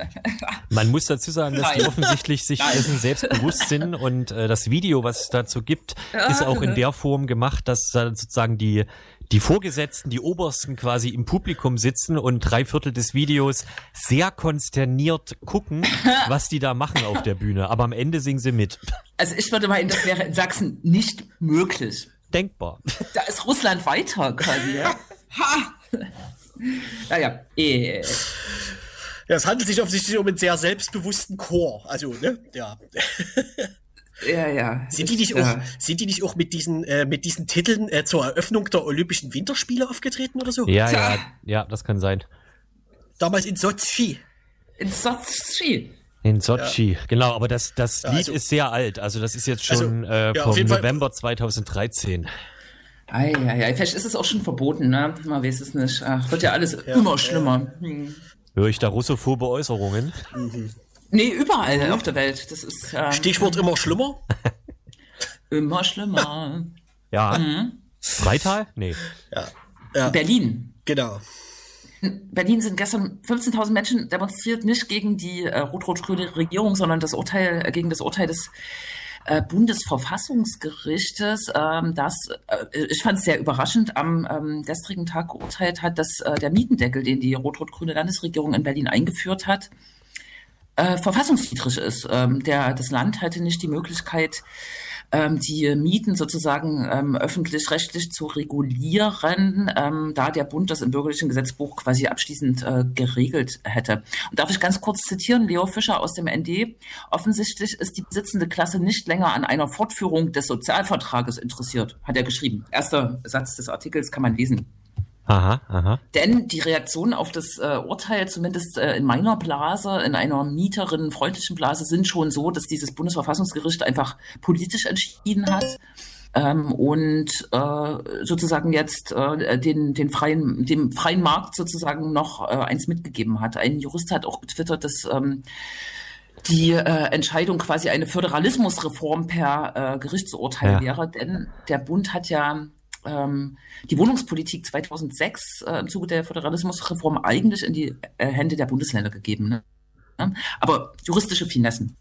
Man muss dazu sagen, dass die Nein. offensichtlich sich Nein. dessen selbst bewusst sind und äh, das Video, was es dazu gibt, ist auch in der Form gemacht, dass da sozusagen die die Vorgesetzten, die Obersten quasi im Publikum sitzen und drei Viertel des Videos sehr konsterniert gucken, was die da machen auf der Bühne. Aber am Ende singen sie mit. Also ich würde meinen, das wäre in Sachsen nicht möglich. Denkbar. Da ist Russland weiter quasi. Ja? Ha! Naja, eh. Ja, es handelt sich offensichtlich um einen sehr selbstbewussten Chor. Also, ne? Ja. Ja, ja. Sind die nicht Ist, auch, äh, sind die nicht auch mit diesen, äh, mit diesen Titeln äh, zur Eröffnung der Olympischen Winterspiele aufgetreten oder so? Ja, ja, ja, das kann sein. Damals in Sochi. in Sochi. In Sochi, genau, aber das, das Ja, Lied also- ist sehr alt, also das ist jetzt Also, schon äh, ja, vom November 2013. Ei, ei, ei. Vielleicht ist es auch schon verboten, ne? Man weiß es nicht. Ach, wird ja alles immer schlimmer. Hm. Höre ich da russophobe Äußerungen? Nee, überall auf der Welt. Das ist äh, Stichwort immer schlimmer. immer schlimmer. Ja. Mhm. Freital? Nee. Ja. Ja, Berlin. genau. In Berlin sind gestern 15.000 Menschen demonstriert, nicht gegen die äh, rot-rot-grüne Regierung, sondern das Urteil, äh, gegen das Urteil des äh, Bundesverfassungsgerichtes, ähm, das, äh, ich fand es sehr überraschend, am ähm, gestrigen Tag geurteilt hat, dass äh, der Mietendeckel, den die rot-rot-grüne Landesregierung in Berlin eingeführt hat, äh, verfassungswidrig ist. Ähm, der, das Land hatte nicht die Möglichkeit, ähm, die Mieten sozusagen ähm, öffentlich-rechtlich zu regulieren, ähm, da der Bund das im bürgerlichen Gesetzbuch quasi abschließend äh, geregelt hätte. Und darf ich ganz kurz zitieren, Leo Fischer aus dem ND. Offensichtlich ist die besitzende Klasse nicht länger an einer Fortführung des Sozialvertrages interessiert, hat er geschrieben. Erster Satz des Artikels kann man lesen. Aha, aha. Denn die Reaktionen auf das äh, Urteil, zumindest äh, in meiner Blase, in einer mieterinnenfreundlichen Blase, sind schon so, dass dieses Bundesverfassungsgericht einfach politisch entschieden hat. Ähm, und äh, sozusagen jetzt äh, den, den freien, dem freien Markt sozusagen noch äh, eins mitgegeben hat. Ein Jurist hat auch getwittert, dass ähm, die äh, Entscheidung quasi eine Föderalismusreform per äh, Gerichtsurteil Ja. wäre, denn der Bund hat ja ähm, die Wohnungspolitik 2006 äh, im Zuge der Föderalismusreform eigentlich in die äh, Hände der Bundesländer gegeben. Ne? Aber juristische Finessen.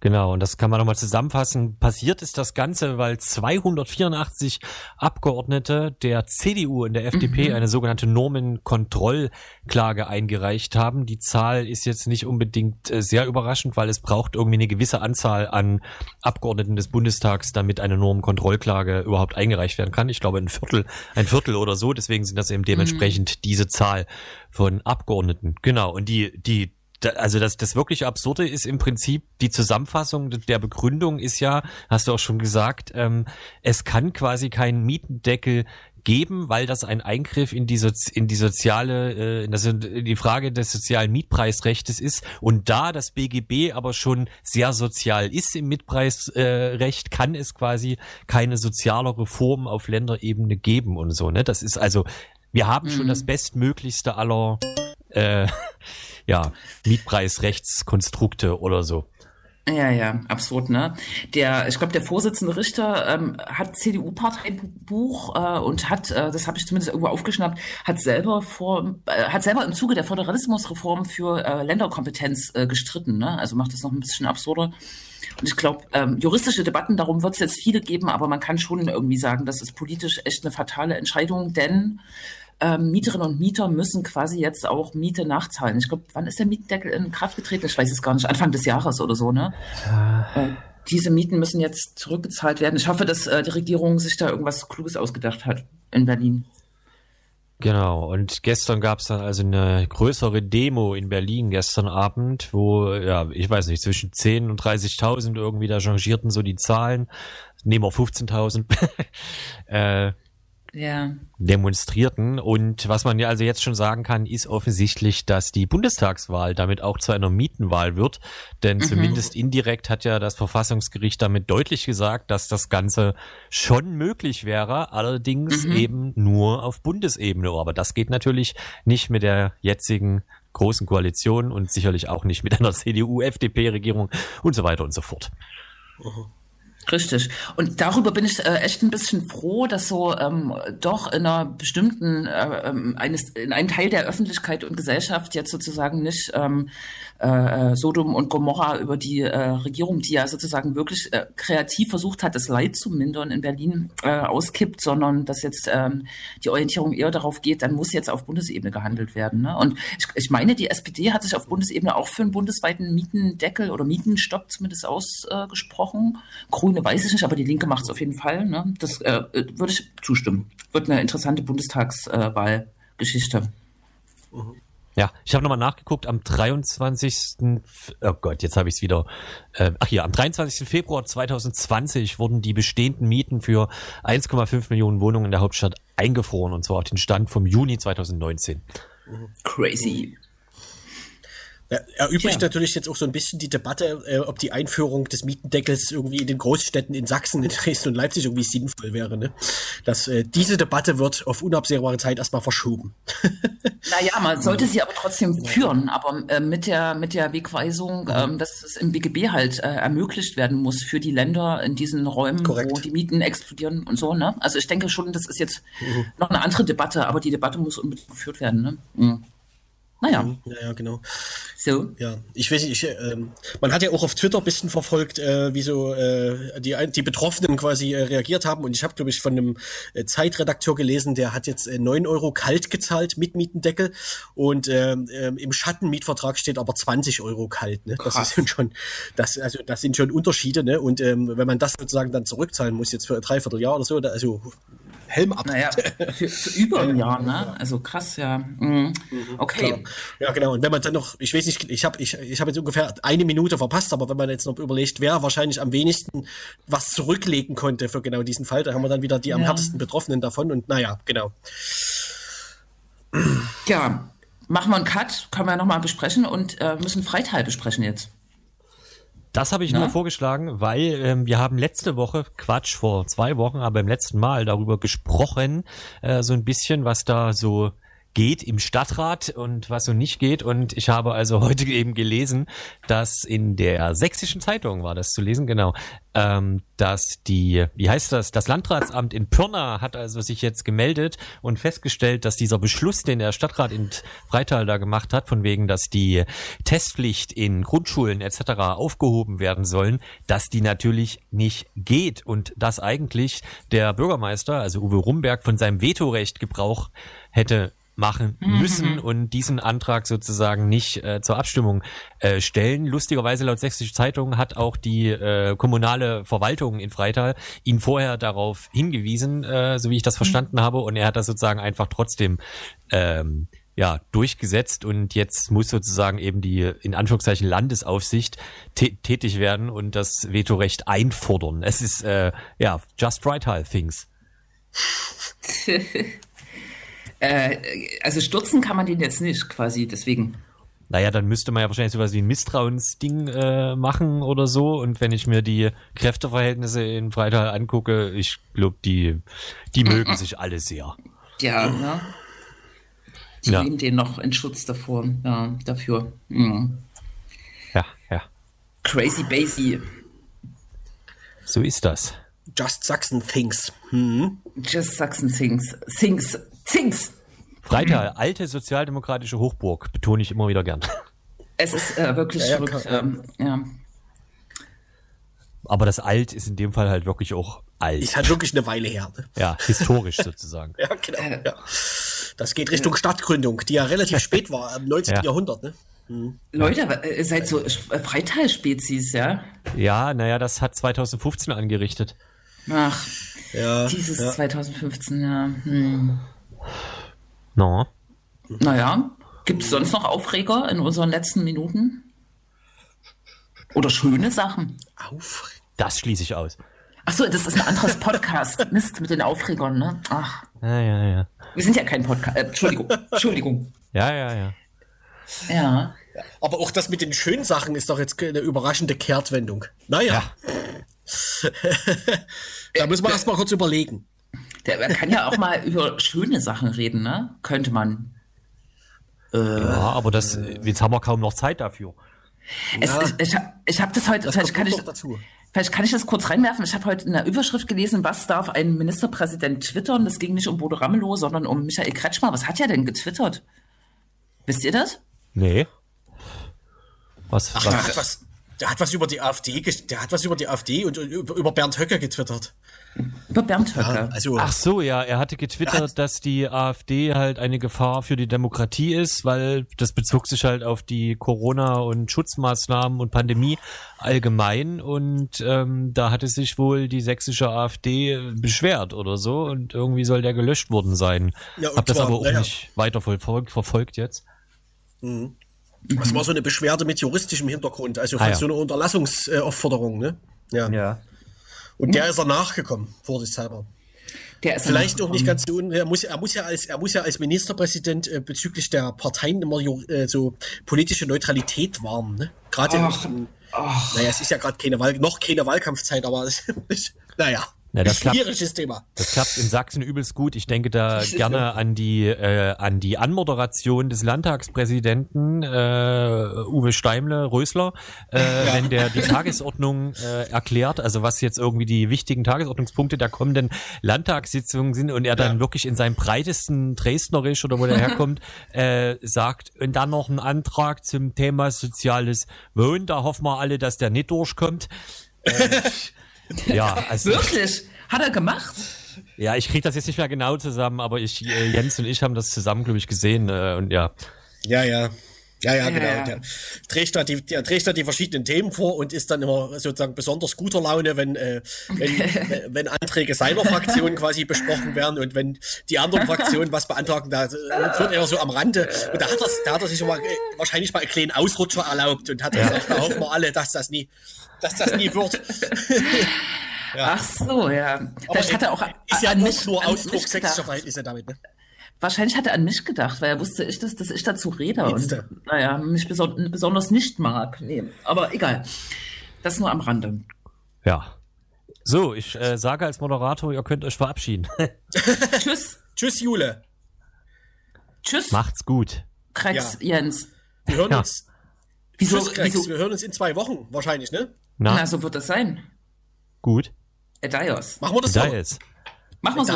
Genau, und das kann man nochmal zusammenfassen. Passiert ist das Ganze, weil 284 Abgeordnete der CDU und der FDP mhm. eine sogenannte Normenkontrollklage eingereicht haben. Die Zahl ist jetzt nicht unbedingt äh, sehr überraschend, weil es braucht irgendwie eine gewisse Anzahl an Abgeordneten des Bundestags, damit eine Normenkontrollklage überhaupt eingereicht werden kann. Ich glaube ein Viertel, ein Viertel oder so. Deswegen sind das eben dementsprechend mhm. diese Zahl von Abgeordneten. Genau. Und die, die also das, das wirklich Absurde ist im Prinzip die Zusammenfassung der Begründung ist ja, hast du auch schon gesagt, ähm, es kann quasi keinen Mietendeckel geben, weil das ein Eingriff in die, Sozi in die soziale, äh, in, das, in die Frage des sozialen Mietpreisrechts ist. Und da das BGB aber schon sehr sozial ist im Mietpreisrecht, äh, kann es quasi keine soziale Reform auf Länderebene geben und so. Ne? Das ist also, wir haben mhm. schon das bestmöglichste aller äh, ja, Mietpreisrechtskonstrukte oder so. Ja, ja, absurd, ne? Der, ich glaube, der Vorsitzende Richter ähm, hat CDU-Parteibuch äh, und hat, äh, das habe ich zumindest irgendwo aufgeschnappt, hat selber vor, äh, hat selber im Zuge der Föderalismusreform für äh, Länderkompetenz äh, gestritten, ne? Also macht das noch ein bisschen absurder. Und ich glaube, ähm, juristische Debatten darum wird es jetzt viele geben, aber man kann schon irgendwie sagen, das ist politisch echt eine fatale Entscheidung, denn ähm, Mieterinnen und Mieter müssen quasi jetzt auch Miete nachzahlen. Ich glaube, wann ist der Mietendeckel in Kraft getreten? Ich weiß es gar nicht. Anfang des Jahres oder so, ne? Ja. Äh, diese Mieten müssen jetzt zurückgezahlt werden. Ich hoffe, dass äh, die Regierung sich da irgendwas Kluges ausgedacht hat in Berlin. Genau, und gestern gab es dann also eine größere Demo in Berlin gestern Abend, wo, ja, ich weiß nicht, zwischen 10 und 30.000 irgendwie da changierten so die Zahlen. Nehmen wir 15.000. äh, ja. demonstrierten. Und was man ja also jetzt schon sagen kann, ist offensichtlich, dass die Bundestagswahl damit auch zu einer Mietenwahl wird. Denn mhm. zumindest indirekt hat ja das Verfassungsgericht damit deutlich gesagt, dass das Ganze schon möglich wäre, allerdings mhm. eben nur auf Bundesebene. Aber das geht natürlich nicht mit der jetzigen großen Koalition und sicherlich auch nicht mit einer CDU-FDP-Regierung und so weiter und so fort. Mhm. Richtig. Und darüber bin ich äh, echt ein bisschen froh, dass so ähm, doch in einer bestimmten, äh, ähm, eines, in einem Teil der Öffentlichkeit und Gesellschaft jetzt sozusagen nicht ähm, äh, Sodom und Gomorra über die äh, Regierung, die ja sozusagen wirklich äh, kreativ versucht hat, das Leid zu mindern in Berlin äh, auskippt, sondern dass jetzt ähm, die Orientierung eher darauf geht, dann muss jetzt auf Bundesebene gehandelt werden. Ne? Und ich, ich meine, die SPD hat sich auf Bundesebene auch für einen bundesweiten Mietendeckel oder Mietenstopp zumindest ausgesprochen. Grüne weiß ich nicht, aber die Linke macht es auf jeden Fall. Ne? Das äh, würde ich zustimmen. Wird eine interessante Bundestagswahlgeschichte. Äh, mhm. Ja, ich habe nochmal nachgeguckt, am 23. Oh Gott, jetzt habe ich es wieder. Äh, ach ja, am 23. Februar 2020 wurden die bestehenden Mieten für 1,5 Millionen Wohnungen in der Hauptstadt eingefroren und zwar auf den Stand vom Juni 2019. Crazy. Ja, erübrigt ja. natürlich jetzt auch so ein bisschen die Debatte, äh, ob die Einführung des Mietendeckels irgendwie in den Großstädten in Sachsen, in Dresden und Leipzig irgendwie sinnvoll wäre. Ne? Dass äh, diese Debatte wird auf unabsehbare Zeit erstmal verschoben. Naja, man sollte sie aber trotzdem führen, aber äh, mit der mit der Wegweisung, ähm, dass es im BGB halt äh, ermöglicht werden muss für die Länder in diesen Räumen, Korrekt. wo die Mieten explodieren und so. Ne? Also ich denke schon, das ist jetzt mhm. noch eine andere Debatte, aber die Debatte muss unbedingt geführt werden. Ne? Mhm. Naja. Mhm. Ja, ja, genau. So. Ja, ich weiß nicht, ich, äh, man hat ja auch auf Twitter ein bisschen verfolgt, äh, wie so äh, die, die Betroffenen quasi äh, reagiert haben. Und ich habe, glaube ich, von einem äh, Zeitredakteur gelesen, der hat jetzt äh, 9 Euro kalt gezahlt mit Mietendeckel. Und äh, äh, im Schattenmietvertrag steht aber 20 Euro kalt. Ne? Das sind schon, das, also das sind schon Unterschiede, ne? Und ähm, wenn man das sozusagen dann zurückzahlen muss, jetzt für ein Dreivierteljahr oder so, da, also Helm ab. Naja, für, für über ein Jahr, ne? Also krass, ja. Mhm. Okay. Klar. Ja, genau. Und wenn man dann noch, ich weiß nicht, ich habe ich, ich hab jetzt ungefähr eine Minute verpasst, aber wenn man jetzt noch überlegt, wer wahrscheinlich am wenigsten was zurücklegen konnte für genau diesen Fall, da haben wir dann wieder die am ja. härtesten Betroffenen davon. Und naja, genau. Ja, machen wir einen Cut, können wir nochmal besprechen und äh, müssen Freital besprechen jetzt. Das habe ich Na? nur vorgeschlagen, weil ähm, wir haben letzte Woche, Quatsch, vor zwei Wochen, aber im letzten Mal darüber gesprochen, äh, so ein bisschen, was da so geht im Stadtrat und was so nicht geht. Und ich habe also heute eben gelesen, dass in der sächsischen Zeitung war das zu lesen, genau, ähm, dass die, wie heißt das, das Landratsamt in Pirna hat also sich jetzt gemeldet und festgestellt, dass dieser Beschluss, den der Stadtrat in Freital da gemacht hat, von wegen, dass die Testpflicht in Grundschulen etc. aufgehoben werden sollen, dass die natürlich nicht geht und dass eigentlich der Bürgermeister, also Uwe Rumberg, von seinem Vetorecht Gebrauch hätte machen müssen mhm. und diesen Antrag sozusagen nicht äh, zur Abstimmung äh, stellen. Lustigerweise laut Sächsische Zeitung hat auch die äh, kommunale Verwaltung in Freital ihn vorher darauf hingewiesen, äh, so wie ich das mhm. verstanden mhm. habe, und er hat das sozusagen einfach trotzdem ähm, ja, durchgesetzt und jetzt muss sozusagen eben die in Anführungszeichen Landesaufsicht tätig werden und das Vetorecht einfordern. Es ist äh, ja just right things. Äh, also stürzen kann man den jetzt nicht, quasi, deswegen. Naja, dann müsste man ja wahrscheinlich sowas wie ein Misstrauensding äh, machen oder so. Und wenn ich mir die Kräfteverhältnisse in Freital angucke, ich glaube, die, die mögen sich alle sehr. Ja, ne? Die ja. nehmen den noch in Schutz davor, ja, dafür. Mhm. Ja, ja. Crazy Basie. So ist das. Just Sachsen Things. Hm. Just Sachsen Things. Things. Zings. Freital, alte sozialdemokratische Hochburg, betone ich immer wieder gern. Es ist äh, wirklich ja, verrückt. Ja, ähm, ja. Aber das Alt ist in dem Fall halt wirklich auch alt. Ist halt wirklich eine Weile her. Ne? Ja, historisch sozusagen. ja, genau. Äh, ja. Das geht Richtung Stadtgründung, die ja relativ spät war, im 19. Ja. Jahrhundert. Ne? Hm. Leute, ihr seid so Freital-Spezies, ja? Ja, naja, das hat 2015 angerichtet. Ach, ja, dieses ja. 2015, ja. Hm. No. Naja, gibt es sonst noch Aufreger in unseren letzten Minuten? Oder schöne Sachen? Aufreger? Das schließe ich aus. Ach so, das ist ein anderes Podcast. Mist mit den Aufregern, ne? Ach. Ja, ja, ja. Wir sind ja kein Podcast. Äh, Entschuldigung. Entschuldigung. Ja, ja, ja. Ja. Aber auch das mit den schönen Sachen ist doch jetzt eine überraschende Kehrtwendung. Naja. Ja. da müssen wir erstmal kurz überlegen. Der, man kann ja auch mal über schöne Sachen reden, ne? Könnte man. Äh, ja, aber das, jetzt haben wir kaum noch Zeit dafür. Es, ja, ich, ich habe das heute, das vielleicht, kann ich, vielleicht kann ich das kurz reinwerfen. Ich habe heute in der Überschrift gelesen, was darf ein Ministerpräsident twittern? Das ging nicht um Bodo Ramelow, sondern um Michael Kretschmer. Was hat er denn getwittert? Wisst ihr das? Nee. Was, Ach, was? Der, hat was, der hat was über die AfD, der hat was über die AfD und über Bernd Höcke getwittert. Über Bernd Höcke. Ja, also, Ach so, ja, er hatte getwittert, dass die AfD halt eine Gefahr für die Demokratie ist, weil das bezog sich halt auf die Corona- und Schutzmaßnahmen und Pandemie allgemein und ähm, da hatte sich wohl die sächsische AfD beschwert oder so und irgendwie soll der gelöscht worden sein. Ja, Hab das aber auch ja. nicht weiter verfolgt, verfolgt jetzt. Mhm. Das war so eine Beschwerde mit juristischem Hintergrund, also ah, ja. so eine Unterlassungsaufforderung, ne? Ja. ja. Und der ist er nachgekommen, vorsichtshalber. Der ist Vielleicht auch nicht ganz so, er muss, er muss ja als, er muss ja als Ministerpräsident äh, bezüglich der Parteien immer äh, so politische Neutralität wahren, ne? Gerade, naja, es ist ja gerade keine Wahl, noch keine Wahlkampfzeit, aber naja. Ja, das Schwieriges klappt, Thema. Das klappt in Sachsen übelst gut. Ich denke da gerne an die äh, an die Anmoderation des Landtagspräsidenten äh, Uwe Steimle Rösler, äh, ja. wenn der die Tagesordnung äh, erklärt, also was jetzt irgendwie die wichtigen Tagesordnungspunkte der kommenden Landtagssitzungen sind und er dann ja. wirklich in seinem breitesten Dresdnerisch oder wo der herkommt äh, sagt und dann noch ein Antrag zum Thema soziales Wohnen. Da hoffen wir alle, dass der nicht durchkommt. Äh, Ja, also. Wirklich? Hat er gemacht? Ja, ich kriege das jetzt nicht mehr genau zusammen, aber ich, äh, Jens und ich haben das zusammen, glaube ich, gesehen äh, und ja. Ja, ja. Ja, ja, genau. Ja. Der, trägt da die, der trägt da die verschiedenen Themen vor und ist dann immer sozusagen besonders guter Laune, wenn, äh, wenn, wenn Anträge seiner Fraktion quasi besprochen werden und wenn die anderen Fraktionen was beantragen, da wird er so am Rande. Und da hat, er, da hat er sich mal, äh, wahrscheinlich mal einen kleinen Ausrutscher erlaubt und hat gesagt, da hoffen wir alle, dass das nie, dass das nie wird. ja. Ach so, ja. Vielleicht hat er auch ist ja nicht nur Ausdruck sächsischer Verhältnisse damit, ne? Wahrscheinlich hat er an mich gedacht, weil er wusste, ich das, dass ich dazu rede Jetzt und naja, mich beson besonders nicht mag. Nee, aber egal. Das nur am Rande. Ja. So, ich äh, sage als Moderator, ihr könnt euch verabschieden. Tschüss. Tschüss, Jule. Tschüss, Macht's gut. Krex Ja. Jens. Wir hören Ja. uns. Wieso, Tschüss, Krex. wieso? Wir hören uns in zwei Wochen wahrscheinlich, ne? Na, Na, so wird das sein. gut. Edios. Machen wir das so. Da ist. Mach mal so.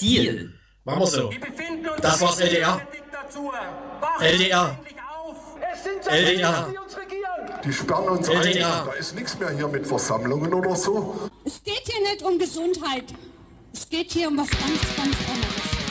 Deal. Machen wir so. Das war's, LDR. LDR. LDR. die sperren uns ein. LDR. Da ist nichts mehr hier mit Versammlungen oder so. Es geht hier nicht um Gesundheit. Es geht hier um was ganz, ganz anderes.